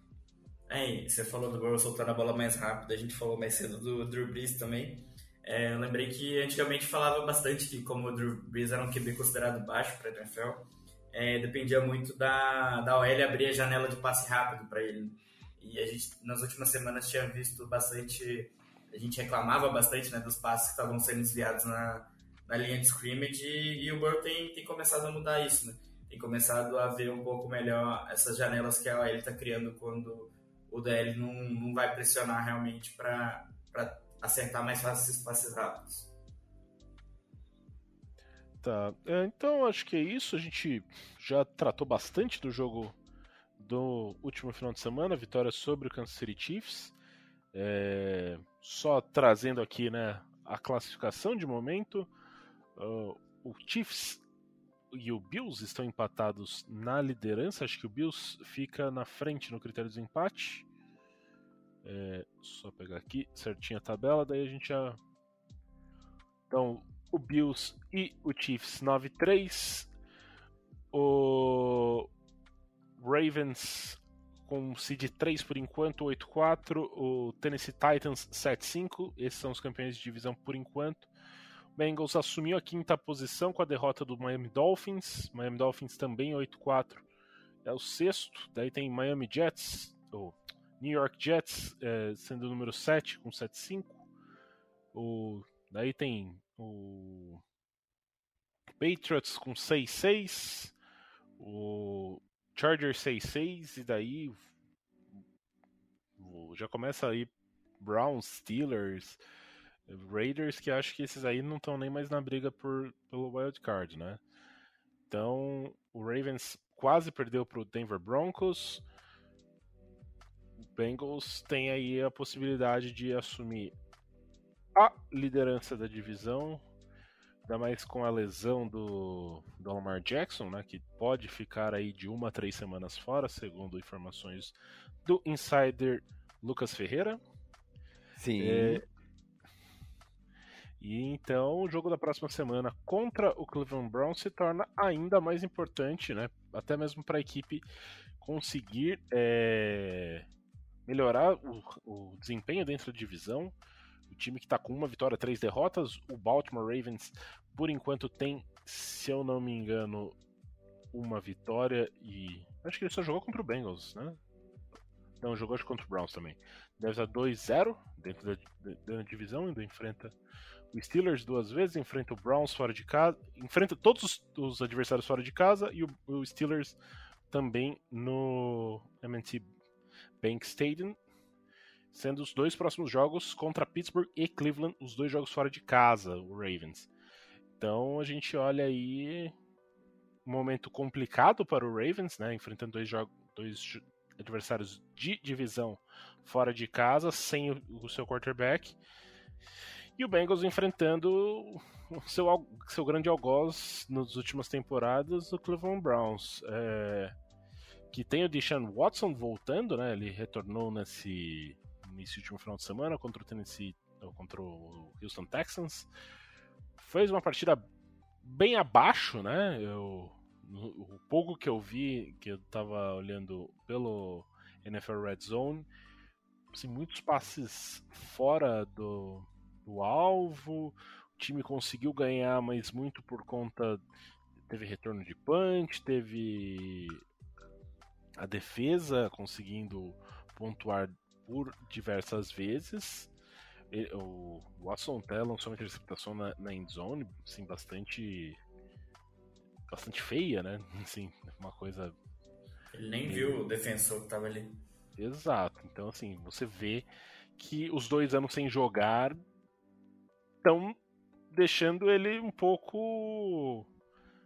É, você falou do Burrow soltando a bola mais rápido, a gente falou mais cedo do Drew Brees também. É, eu lembrei que antigamente falava bastante que como o Drew Brees era um QB considerado baixo para a NFL, é, dependia muito da, da OL abrir a janela de passe rápido para ele. E a gente, nas últimas semanas, tinha visto bastante, a gente reclamava bastante né, dos passes que estavam sendo desviados na, na linha de scrimmage e, e o Burrow tem, tem começado a mudar isso, né? Tem começado a ver um pouco melhor essas janelas que a OL está criando quando o DL não, não vai pressionar realmente para acertar mais fácil esses passes rápidos. Tá, é, então acho que é isso. A gente já tratou bastante do jogo do último final de semana, vitória sobre o Kansas City Chiefs. É, só trazendo aqui né, a classificação de momento. Uh, o Chiefs e o Bills estão empatados na liderança. Acho que o Bills fica na frente no critério de empate. É, só pegar aqui certinho a tabela, daí a gente já. Então, o Bills e o Chiefs 9-3. O Ravens com seed 3 por enquanto, 8-4. O Tennessee Titans 7-5. Esses são os campeões de divisão por enquanto. Bengals assumiu a quinta posição com a derrota do Miami Dolphins. Miami Dolphins também 8-4. É o sexto. Daí tem Miami Jets, ou New York Jets é, sendo o número 7 com 7-5. O, daí tem o Patriots com 6-6. O Chargers 6-6. E daí já começa aí Browns, Steelers. Raiders, que acho que esses aí não estão nem mais na briga por, pelo wild card, né? Então, o Ravens quase perdeu para o Denver Broncos. O Bengals tem aí a possibilidade de assumir a liderança da divisão, ainda mais com a lesão do, do Lamar Jackson, né, que pode ficar aí de uma a três semanas fora, segundo informações do insider Lucas Ferreira. Sim. É, e então o jogo da próxima semana contra o Cleveland Browns se torna ainda mais importante, né? Até mesmo para a equipe conseguir é, melhorar o, o, desempenho dentro da divisão. O time que está com uma vitória, três derrotas. O Baltimore Ravens, por enquanto, tem, se eu não me engano, uma vitória e. Acho que ele só jogou contra o Bengals, né? Não, jogou acho, contra o Browns também. Deve estar 2-0 dentro da, da, da divisão, ainda enfrenta o Steelers duas vezes, enfrenta o Browns fora de casa, enfrenta todos os, os adversários fora de casa e o, o Steelers também no M&T Bank Stadium, sendo os dois próximos jogos contra Pittsburgh e Cleveland, os dois jogos fora de casa, o Ravens. Então a gente olha aí um momento complicado para o Ravens, né, enfrentando dois, dois adversários de divisão fora de casa, sem o, o seu quarterback. E o Bengals enfrentando o seu, seu grande algoz nas últimas temporadas, o Cleveland Browns. É, que tem o Deshaun Watson voltando, né? Ele retornou nesse, nesse último final de semana contra o Tennessee, contra o Houston Texans. Fez uma partida bem abaixo, né? Eu, o pouco que eu vi, que eu tava olhando pelo NFL Red Zone, assim, muitos passes fora do, do alvo. O time conseguiu ganhar, mas muito por conta. Teve retorno de punch, teve a defesa conseguindo pontuar por diversas vezes. O Watson lançou uma interceptação na, na endzone, assim, bastante. bastante feia, né? Assim, uma coisa. Ele nem viu o defensor que tava ali. Exato. Então, assim, você vê que os dois anos sem jogar estão deixando ele um pouco.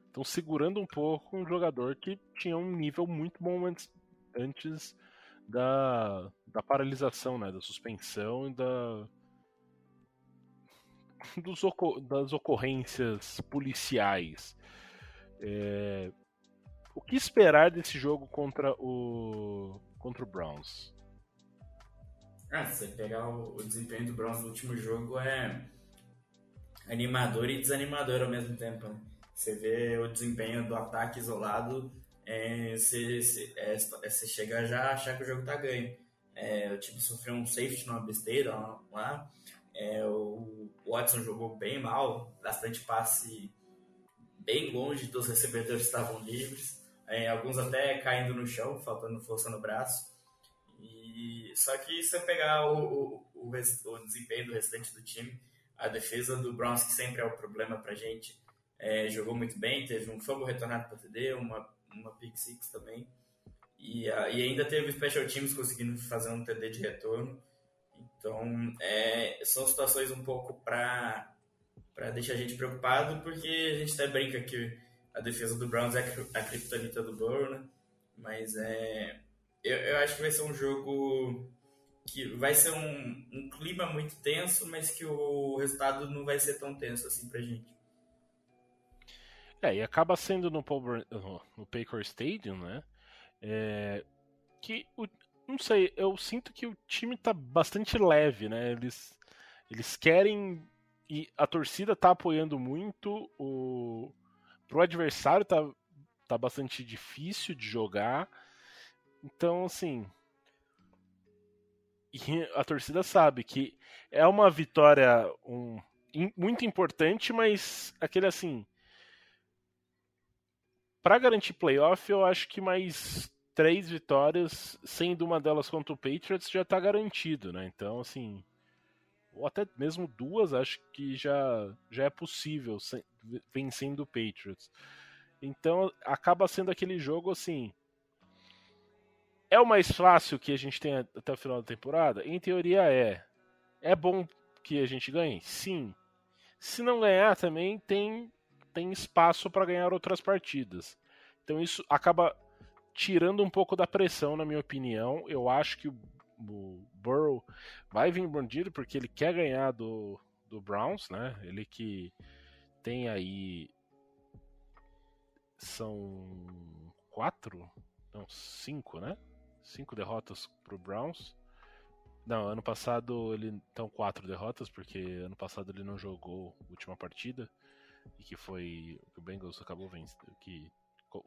Estão segurando um pouco um jogador que tinha um nível muito bom antes, antes da, da paralisação, né? Da suspensão e da. Dos, das ocorrências policiais. É, o que esperar desse jogo contra o contra o Browns? Ah, se você pegar o, o desempenho do Browns no último jogo é animador e desanimador ao mesmo tempo. Né? Você vê o desempenho do ataque isolado, você, você, é, você chega já a achar que o jogo tá ganho. É, o time sofreu um safety numa besteira lá. É, o Watson jogou bem mal, bastante passe bem longe dos recebedores que estavam livres. É, alguns até caindo no chão, faltando força no braço. E, só que se você pegar o, o, o, o desempenho do restante do time, a defesa do Browns, que sempre é o problema pra gente, é, jogou muito bem, teve um fumble retornado para TD, uma, uma pick six também. E, a, e ainda teve special teams conseguindo fazer um TD de retorno. Então, é, são situações um pouco para deixar a gente preocupado, porque a gente até brinca que a defesa do Browns é a criptonita do Burrow, né? Mas é, eu, eu acho que vai ser um jogo que vai ser um, um clima muito tenso, mas que o resultado não vai ser tão tenso assim pra gente. É, e acaba sendo no, no Paycor Stadium, né? É, que o, não sei, eu sinto que o time tá bastante leve, né? Eles, eles querem e a torcida tá apoiando muito o pro adversário tá tá bastante difícil de jogar. Então, assim, a torcida sabe que é uma vitória um, muito importante, mas aquele assim. Para garantir playoff, eu acho que mais três vitórias, sendo uma delas contra o Patriots, já está garantido, né? Então, assim. Ou até mesmo duas, acho que já, já é possível vencendo o Patriots. Então, acaba sendo aquele jogo assim é o mais fácil que a gente tem até o final da temporada? Em teoria é. É bom que a gente ganhe? Sim. Se não ganhar, também tem, tem espaço para ganhar outras partidas. Então isso acaba tirando um pouco da pressão, na minha opinião. Eu acho que o, Burrow vai vir bandido porque ele quer ganhar do, do Browns, né? Ele que tem aí. São quatro? Não, cinco, né? cinco derrotas pro Browns. Não, ano passado ele então quatro derrotas, porque ano passado ele não jogou a última partida e que foi que o Bengals acabou vencendo, que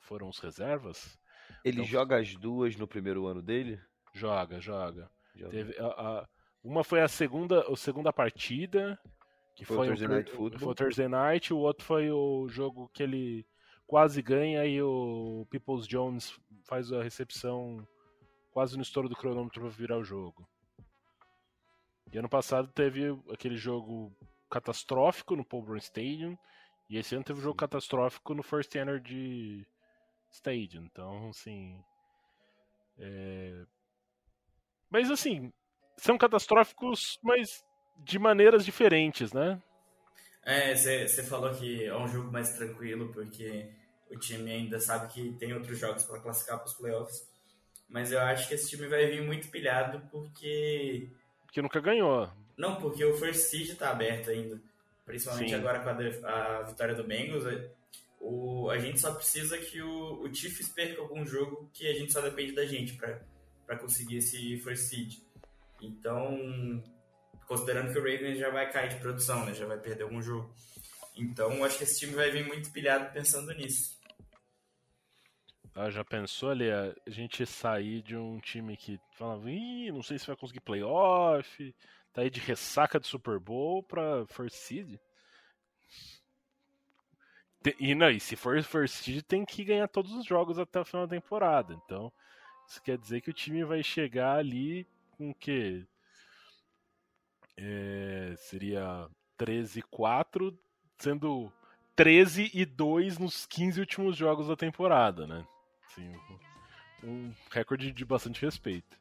foram os reservas. Ele então, joga as duas no primeiro ano dele? Joga, joga. joga. Teve a, a, uma foi a segunda, a segunda partida, que foi, foi o Thursday Night Football. Foi o Thursday Night, o outro foi o jogo que ele quase ganha e o Peoples Jones faz a recepção quase no estouro do cronômetro para virar o jogo. E ano passado teve aquele jogo catastrófico no Paul Stadium e esse ano teve um jogo catastrófico no First Energy Stadium. Então, assim. É... Mas, assim, são catastróficos, mas de maneiras diferentes, né? É, você falou que é um jogo mais tranquilo, porque o time ainda sabe que tem outros jogos para classificar para os playoffs. Mas eu acho que esse time vai vir muito pilhado porque. Porque nunca ganhou. Não, porque o First Seed está aberto ainda. Principalmente Sim. agora com a, a, vitória do Bengals. É, o, a gente só precisa que o, o Chiefs perca algum jogo que a gente só depende da gente para conseguir esse First Seed. Então, considerando que o Ravens já vai cair de produção, né? Já vai perder algum jogo. Então, acho que esse time vai vir muito pilhado pensando nisso. Ah, já pensou ali a gente sair de um time que falava, Ih, não sei se vai conseguir playoff, tá aí de ressaca do Super Bowl pra First Seed? E, não, e se for First Seed tem que ganhar todos os jogos até o final da temporada. Então, isso quer dizer que o time vai chegar ali com o quê? É, seria 13 e 4, sendo 13 e 2 nos 15 últimos jogos da temporada, né? Assim, um recorde de bastante respeito.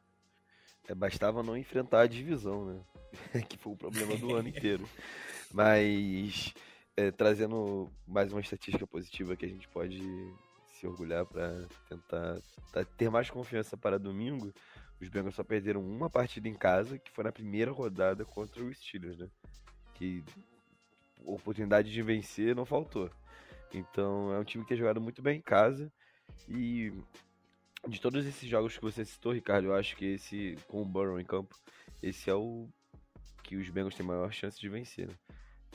É, bastava não enfrentar a divisão, né? que foi o problema do ano inteiro. Mas é, trazendo mais uma estatística positiva que a gente pode se orgulhar para tentar ter mais confiança para domingo, os Bengals só perderam uma partida em casa, que foi na primeira rodada contra os Steelers, né? Que oportunidade de vencer não faltou. Então é um time que tem jogado muito bem em casa. E de todos esses jogos que você citou, Ricardo, eu acho que esse, com o Burrow em campo, esse é o que os Bengals têm maior chance de vencer. Né?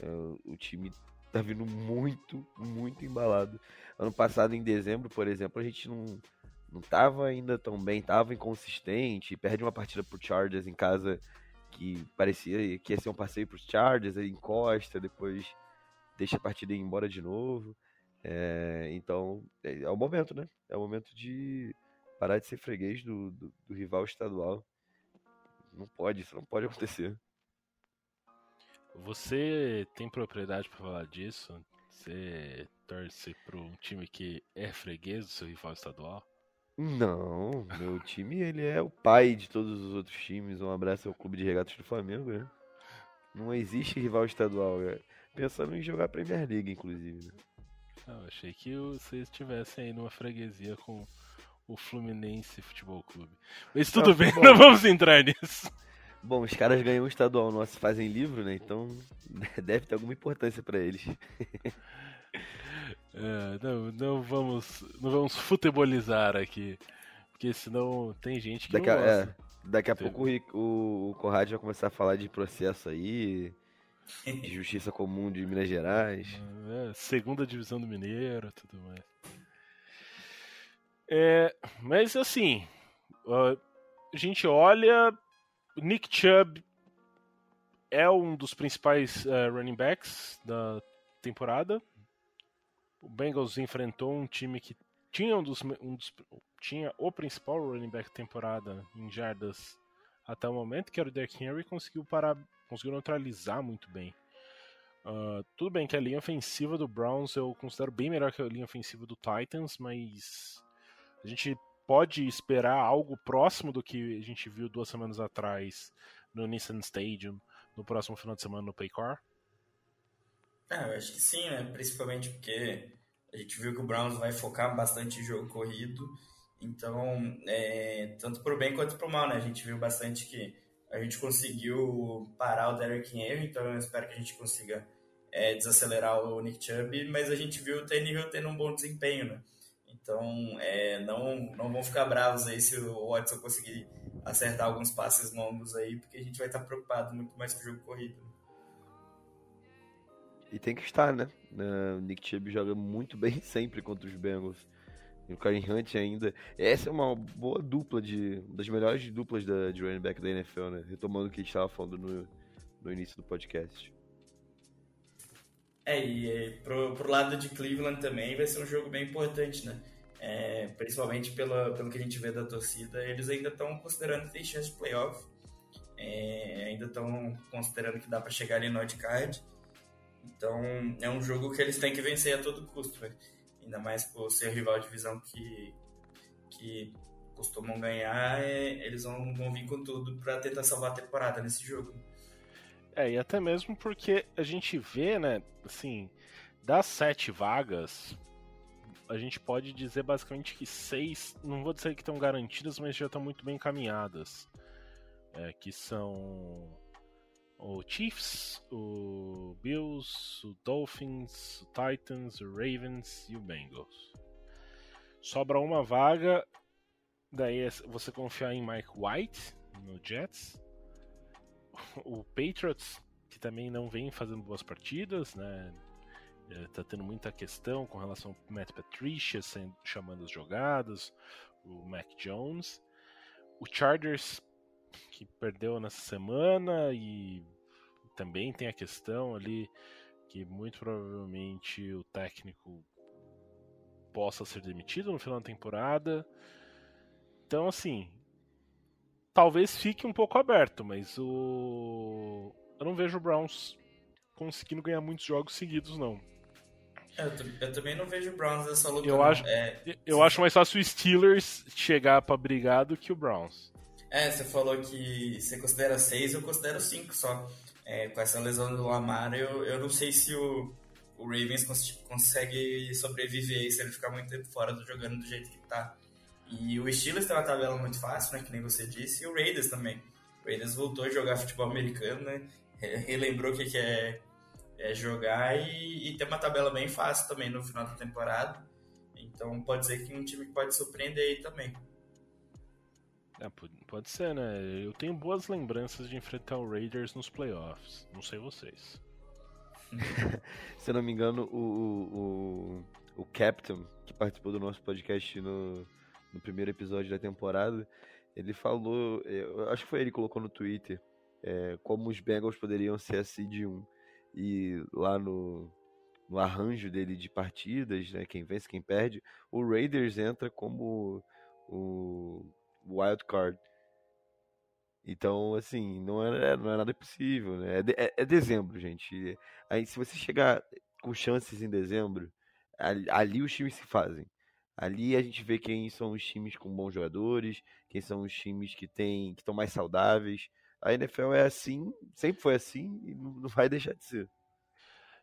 É, o time tá vindo muito, muito embalado. Ano passado, em dezembro, por exemplo, a gente não, não tava ainda tão bem, tava inconsistente, perde uma partida pro Chargers em casa que parecia que ia ser um passeio pros Chargers, aí encosta, depois deixa a partida ir embora de novo. É, então, é, é, o momento, né? É o momento de parar de ser freguês do, do, do rival estadual. Não pode, isso não pode acontecer. Você tem propriedade para falar disso? Você torce para um time que é freguês do seu rival estadual? Não, meu time ele é o pai de todos os outros times. Um abraço ao Clube de Regatas do Flamengo, né? Não existe rival estadual, né? Pensando em jogar Premier League, inclusive. Né? Eu achei que vocês estivessem aí numa freguesia com o Fluminense Futebol Clube. Mas tudo não, bem, bom. não vamos entrar nisso. Bom, os caras ganham um estadual nosso fazem livro, né? Então deve ter alguma importância para eles. é, não, não vamos, não vamos futebolizar aqui, porque senão tem gente que daqui não a, é, daqui a pouco o, o Conrad vai começar a falar de processo aí, de justiça comum de Minas Gerais. É, segunda divisão do Mineiro, tudo mais. É, mas assim, a gente olha Nick Chubb é um dos principais uh, running backs da temporada. O Bengals enfrentou um time que tinha um dos, um dos, tinha o principal running back da temporada em jardas até o momento, que era o Derrick Henry, conseguiu parar, conseguiu neutralizar muito bem. Uh, tudo bem que a linha ofensiva do Browns eu considero bem melhor que a linha ofensiva do Titans, mas a gente pode esperar algo próximo do que a gente viu duas semanas atrás no Nissan Stadium, no próximo final de semana no Paycor? É, eu acho que sim, né? Principalmente porque a gente viu que o Browns vai focar bastante em jogo corrido, então, é, tanto pro bem quanto pro mal, né? A gente viu bastante que a gente conseguiu parar o Derrick Henry, então eu espero que a gente consiga é, desacelerar o Nick Chubb, mas a gente viu o Tannehill tendo um bom desempenho, né? Então, é, não, não vão ficar bravos aí se o Watson conseguir acertar alguns passes longos aí, porque a gente vai estar preocupado muito mais com o jogo corrido. E tem que estar, né? O Nick Chubb joga muito bem sempre contra os Bengals. E o Karen Hunt ainda. Essa é uma boa dupla de. Das melhores duplas da, de running back da NFL, né? Retomando o que a gente estava falando no, no início do podcast. É, e pro, pro lado de Cleveland também vai ser um jogo bem importante, né? É, principalmente pela, pelo que a gente vê da torcida, eles ainda estão considerando que tem chance de playoff. É, ainda estão considerando que dá para chegar ali no card. Então é um jogo que eles têm que vencer a todo custo? Ainda mais por ser rival de divisão que, que costumam ganhar, é, eles vão, vão vir com tudo para tentar salvar a temporada nesse jogo. É, e até mesmo porque a gente vê, né, assim, das sete vagas, a gente pode dizer basicamente que seis, não vou dizer que estão garantidas, mas já estão muito bem encaminhadas. É, que são o Chiefs, o Bills, o Dolphins, o Titans, o Ravens e o Bengals. Sobra uma vaga, daí é você confiar em Mike White no Jets. O Patriots, que também não vem fazendo boas partidas, né? É, tá tendo muita questão com relação ao Matt Patricia sendo, chamando as jogadas, o Mac Jones. O Chargers que perdeu nessa semana e também tem a questão ali que muito provavelmente o técnico possa ser demitido no final da temporada. Então, assim, talvez fique um pouco aberto, mas o eu não vejo o Browns conseguindo ganhar muitos jogos seguidos, não. Eu, eu também não vejo o Browns nessa luta. Eu, acho, é, eu acho mais fácil o Steelers chegar para brigar do que o Browns. É, você falou que você considera seis, eu considero cinco só. É, com essa lesão do Lamar, eu, eu não sei se o, o Ravens cons consegue sobreviver se ele ficar muito tempo fora do jogando do jeito que tá. E o Steelers tem uma tabela muito fácil, né, que nem você disse, e o Raiders também. O Raiders voltou a jogar futebol americano, né, relembrou o que, que é, é jogar e, e tem uma tabela bem fácil também no final da temporada. Então pode ser que um time pode surpreender aí também. É, pode ser, né? Eu tenho boas lembranças de enfrentar o Raiders nos playoffs. Não sei vocês. Se eu não me engano, o, o, o Captain, que participou do nosso podcast no, no primeiro episódio da temporada, ele falou, acho que foi ele que colocou no Twitter, é, como os Bengals poderiam ser a seed 1. E lá no, no arranjo dele de partidas, né, quem vence, quem perde, o Raiders entra como o wild card. Então, assim, não é, não é nada impossível, né? É, de, é, é, dezembro, gente. Aí, se você chegar com chances em dezembro, ali, ali, os times se fazem. Ali a gente vê quem são os times com bons jogadores, quem são os times que têm, que estão mais saudáveis. A NFL é assim, sempre foi assim e não, não vai deixar de ser.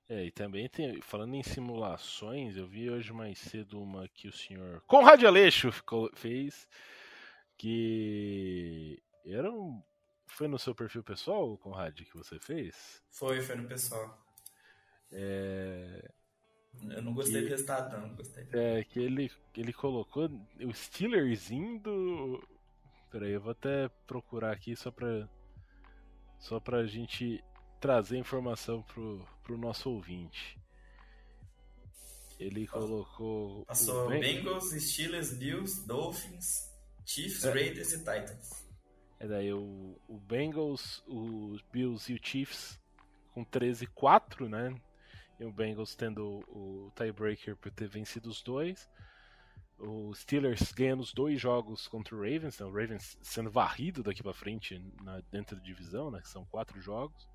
É, e também tem, falando em simulações, eu vi hoje mais cedo uma que o senhor Conrad Aleixo ficou, fez que era um... foi no seu perfil pessoal, Conrad, que você fez? Foi, foi no pessoal. É... Eu não gostei que... do resultado, não. Gostei. É, que ele, ele colocou o Steelers indo. Peraí, eu vou até procurar aqui só pra. Só pra gente trazer informação pro, pro nosso ouvinte. Ele colocou. Passou Bengals, Steelers, Bills, Dolphins, Chiefs, é. Raiders e Titans. É daí o, o Bengals, os Bills e o Chiefs com 13-4, né? E o Bengals tendo o, o tiebreaker por ter vencido os dois. O Steelers ganhando os dois jogos contra o Ravens, né? o Ravens sendo varrido daqui para frente na, dentro da divisão, né? Que são quatro jogos.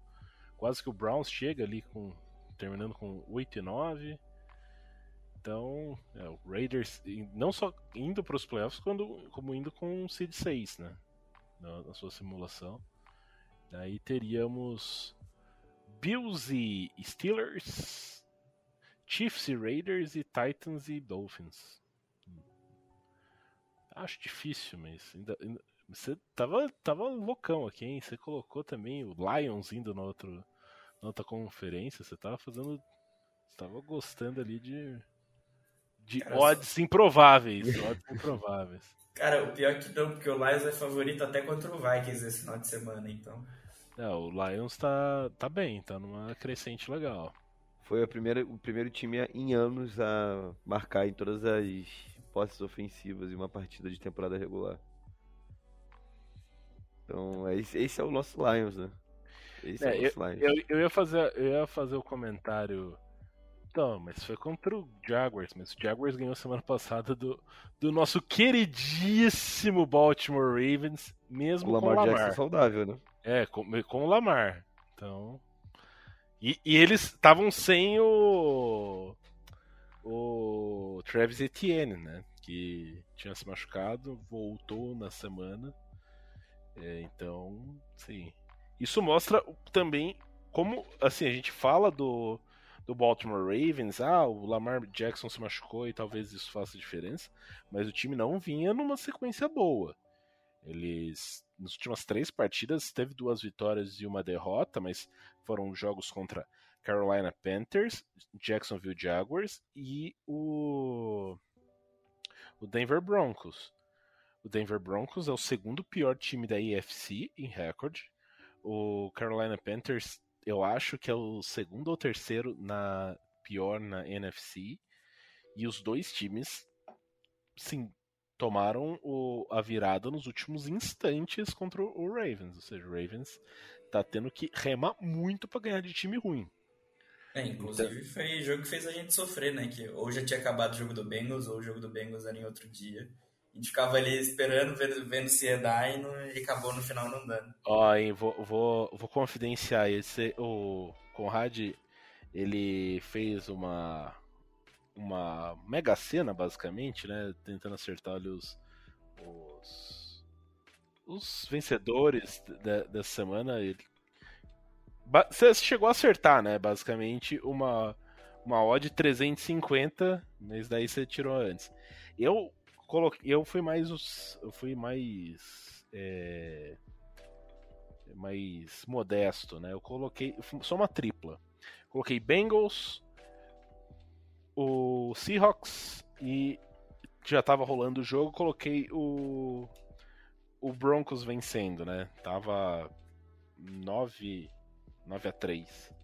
Quase que o Browns chega ali com terminando com 8 e 9. Então, é, o Raiders não só indo para os playoffs, quando, como indo com o Seed 6, né? Na, na, sua simulação. Daí teríamos Bills e Steelers, Chiefs e Raiders e Titans e Dolphins. Acho difícil, mas ainda, ainda, você tava, tava loucão aqui, hein? Você colocou também o Lions indo na, outro, na outra conferência. Você tava fazendo. Você tava gostando ali de de Cara, odds improváveis. odds improváveis. Cara, o pior é que não, porque o Lions é favorito até contra o Vikings esse final de semana, então. É, o Lions tá, tá bem, tá numa crescente legal. Foi a primeira, o primeiro time em anos a marcar em todas as posses ofensivas em uma partida de temporada regular. Então, é esse é o nosso Lions, né? Esse é, é o nosso eu, Lions. Eu, eu, ia fazer, eu ia fazer o comentário Então, mas foi contra o Jaguars, mas o Jaguars ganhou semana passada do, do nosso queridíssimo Baltimore Ravens, mesmo o Lamar com o Lamar. Jackson saudável, né? É, com, com o Lamar. Então. E, e eles estavam sem o. O Travis Etienne, né? Que tinha se machucado, voltou na semana. É, então, sim. Isso mostra também como, assim, a gente fala do, do Baltimore Ravens, ah, o Lamar Jackson se machucou e talvez isso faça diferença, mas o time não vinha numa sequência boa. Eles, nas últimas três partidas, teve duas vitórias e uma derrota, mas foram jogos contra Carolina Panthers, Jacksonville Jaguars e o, o Denver Broncos. O Denver Broncos é o segundo pior time da AFC em recorde. O Carolina Panthers eu acho que é o segundo ou terceiro na pior na NFC. E os dois times, sim, tomaram o, a virada nos últimos instantes contra o Ravens. Ou seja, o Ravens tá tendo que remar muito para ganhar de time ruim. É, inclusive então... foi jogo que fez a gente sofrer, né? Que ou já tinha acabado o jogo do Bengals, ou o jogo do Bengals era em outro dia. A gente ficava ali esperando, vendo, vendo se ia dar e, não, e acabou no final não dando. Ó, hein, vou, vou, vou confidenciar esse. O Conrad, ele fez uma. Uma mega cena, basicamente, né? Tentando acertar ali os. Os, os vencedores de, dessa semana. Ele, você chegou a acertar, né? Basicamente, uma, uma odd 350, mas daí você tirou antes. Eu coloquei, eu fui mais os, eu fui mais é, mais modesto, né? Eu coloquei só uma tripla. Coloquei Bengals, o Seahawks e já estava rolando o jogo, coloquei o o Broncos vencendo, né? Tava 9 9 a 3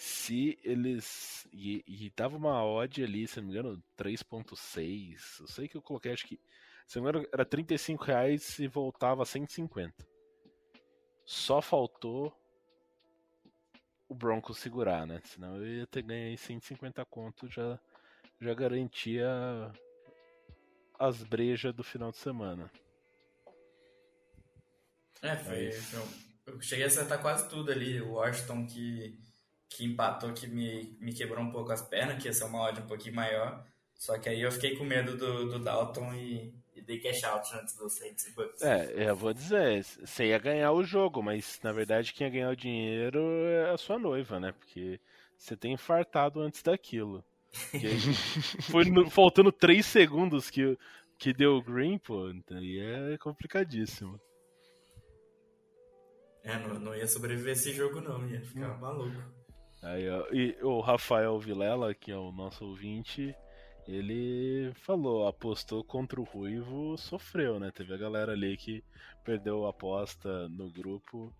se eles. E, e dava uma odd ali, se não me engano, 3,6. Eu sei que eu coloquei, acho que. Se não me engano, era 35 reais e voltava a 150. Só faltou o Broncos segurar, né? Senão eu ia ter ganho aí 150 conto, já, já garantia as brejas do final de semana. É, foi. Mas... Eu cheguei a acertar quase tudo ali. O Washington que que empatou, que me, me quebrou um pouco as pernas, que ia ser uma odd um pouquinho maior. Só que aí eu fiquei com medo do, do Dalton e, e dei cash out antes dos Saints e Bucks. É, eu vou dizer, você ia ganhar o jogo, mas na verdade quem ia ganhar o dinheiro é a sua noiva, né? Porque você tem infartado antes daquilo. foi no, faltando 3 segundos que, que deu o green, pô, aí é complicadíssimo. É, não, não ia sobreviver esse jogo não, ia ficar hum. maluco. Aí, ó, e o Rafael Vilela, que é o nosso ouvinte, ele falou, apostou contra o Ruivo, sofreu, né? Teve a galera ali que perdeu a aposta no grupo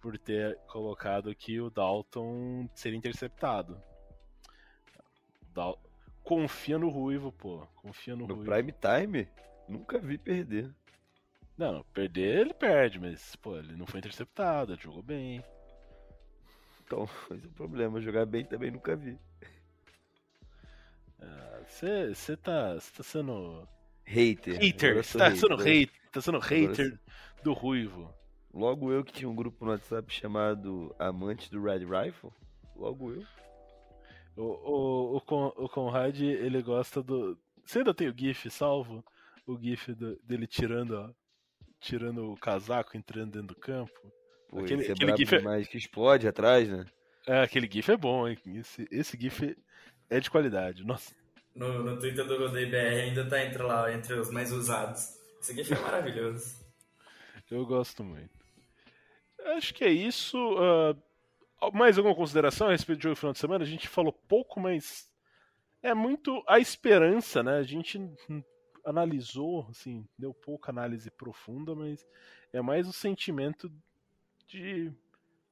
por ter colocado que o Dalton seria interceptado. Dal... Confia no Ruivo, pô. Confia no, no Ruivo. Prime Time? Nunca vi perder. Não, perder ele perde, mas, pô, ele não foi interceptado, ele jogou bem. Então, esse é o problema. Jogar bem também nunca vi. Você ah, tá, tá sendo. Hater. Hater. Você tá hater. sendo hater. Tá sendo hater do Ruivo. Logo eu que tinha um grupo no WhatsApp chamado Amantes do Red Rifle. Logo eu. O, o, o Conrad, ele gosta do. Você ainda tem o GIF salvo? O GIF do, dele tirando, ó, tirando o casaco, entrando dentro do campo? Pô, aquele, é aquele GIF é... que explode atrás, né? É, aquele GIF é bom, hein? Esse, esse GIF é de qualidade. Nossa. No, no Twitter do Rodei BR ainda tá entre lá, entre os mais usados. Esse GIF é maravilhoso. Eu gosto muito. Acho que é isso. Uh, mais alguma consideração a respeito do jogo do final de semana? A gente falou pouco, mas é muito a esperança, né? A gente analisou, assim, deu pouca análise profunda, mas é mais o sentimento de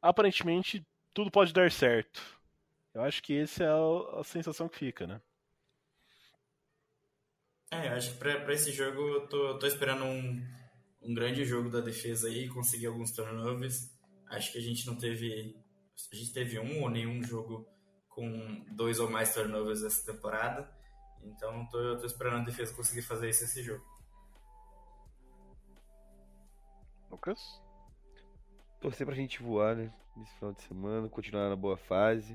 aparentemente tudo pode dar certo. Eu acho que essa é a, sensação que fica, né? É, eu acho que pra, pra esse jogo eu tô, tô esperando um, um grande jogo da defesa aí, conseguir alguns turnovers. Acho que a gente não teve. A gente teve um ou nenhum jogo com dois ou mais turnovers essa temporada. Então tô, eu tô esperando a defesa conseguir fazer isso nesse jogo. Lucas? Torcer pra gente voar, né? Nesse final de semana, continuar na boa fase.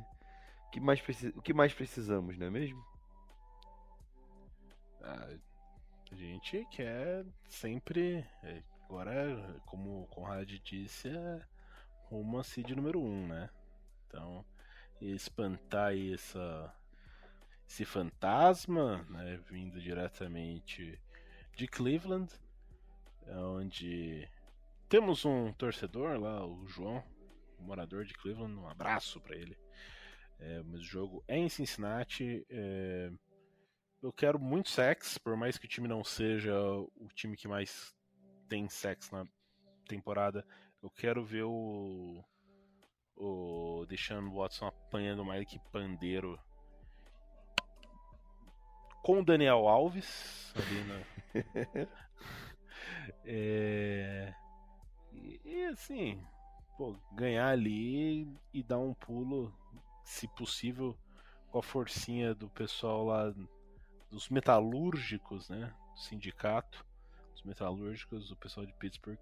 O que mais, preci... o que mais precisamos, não é mesmo? Ah, a gente quer sempre. é, Agora, como o Conrad disse, é rumo a seed número 1, um, né? Então, espantar essa, esse fantasma, né, vindo diretamente de Cleveland, onde temos um torcedor lá, o João, morador de Cleveland, um abraço para ele. É, mas o jogo é em Cincinnati. é, eu quero muito sex, por mais que o time não seja o time que mais tem sex na temporada. Eu quero ver o o Deshaun Watson apanhando mais que pandeiro com o Daniel Alves ali na... É, E, assim, pô, ganhar ali e dar um pulo, se possível, com a forcinha do pessoal lá dos metalúrgicos, né? Do sindicato, dos metalúrgicos, o pessoal de Pittsburgh,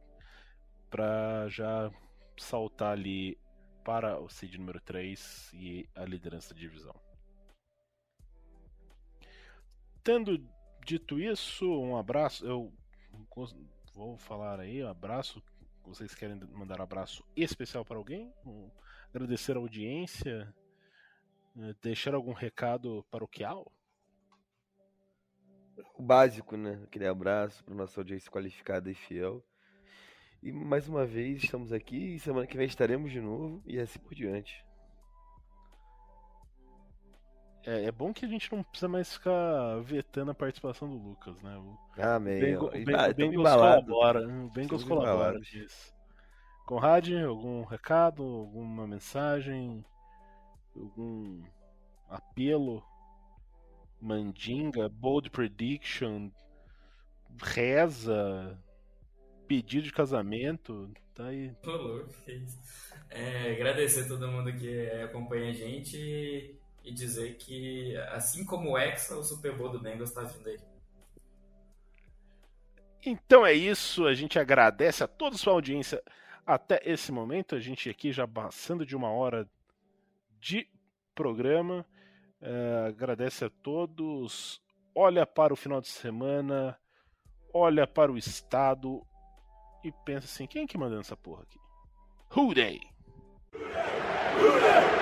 para já saltar ali para o seed número 3 e a liderança da divisão. Tendo dito isso, um abraço. Eu vou falar aí, um abraço. Vocês querem mandar um abraço especial para alguém? Um- agradecer a audiência? Eh, Deixar algum recado paroquial? O básico, né? Aquele abraço para nossa audiência qualificada e fiel. E mais uma vez estamos aqui e semana que vem estaremos de novo e assim por diante. É, é bom que a gente não precisa mais ficar vetando a participação do Lucas, né? O Amém. Bengo- ó. o E- Ben- ah, Bengals embalado. colabora. O Bengals colabora. embalados. Isso. Conrad, algum recado, alguma mensagem, algum apelo, mandinga, bold prediction, reza, pedido de casamento, tá aí. Ô, louco, que isso. É, agradecer a todo mundo que acompanha a gente e, dizer que, assim como o Hexa, o Super Bowl do Bengals tá vindo aí. Então é isso, a gente agradece a toda a sua audiência até esse momento. A gente aqui já passando de uma hora de programa. É, agradece a todos. Olha para o final de semana, olha para o estado e pensa assim: quem é que mandando essa porra aqui? Who they? Who dat?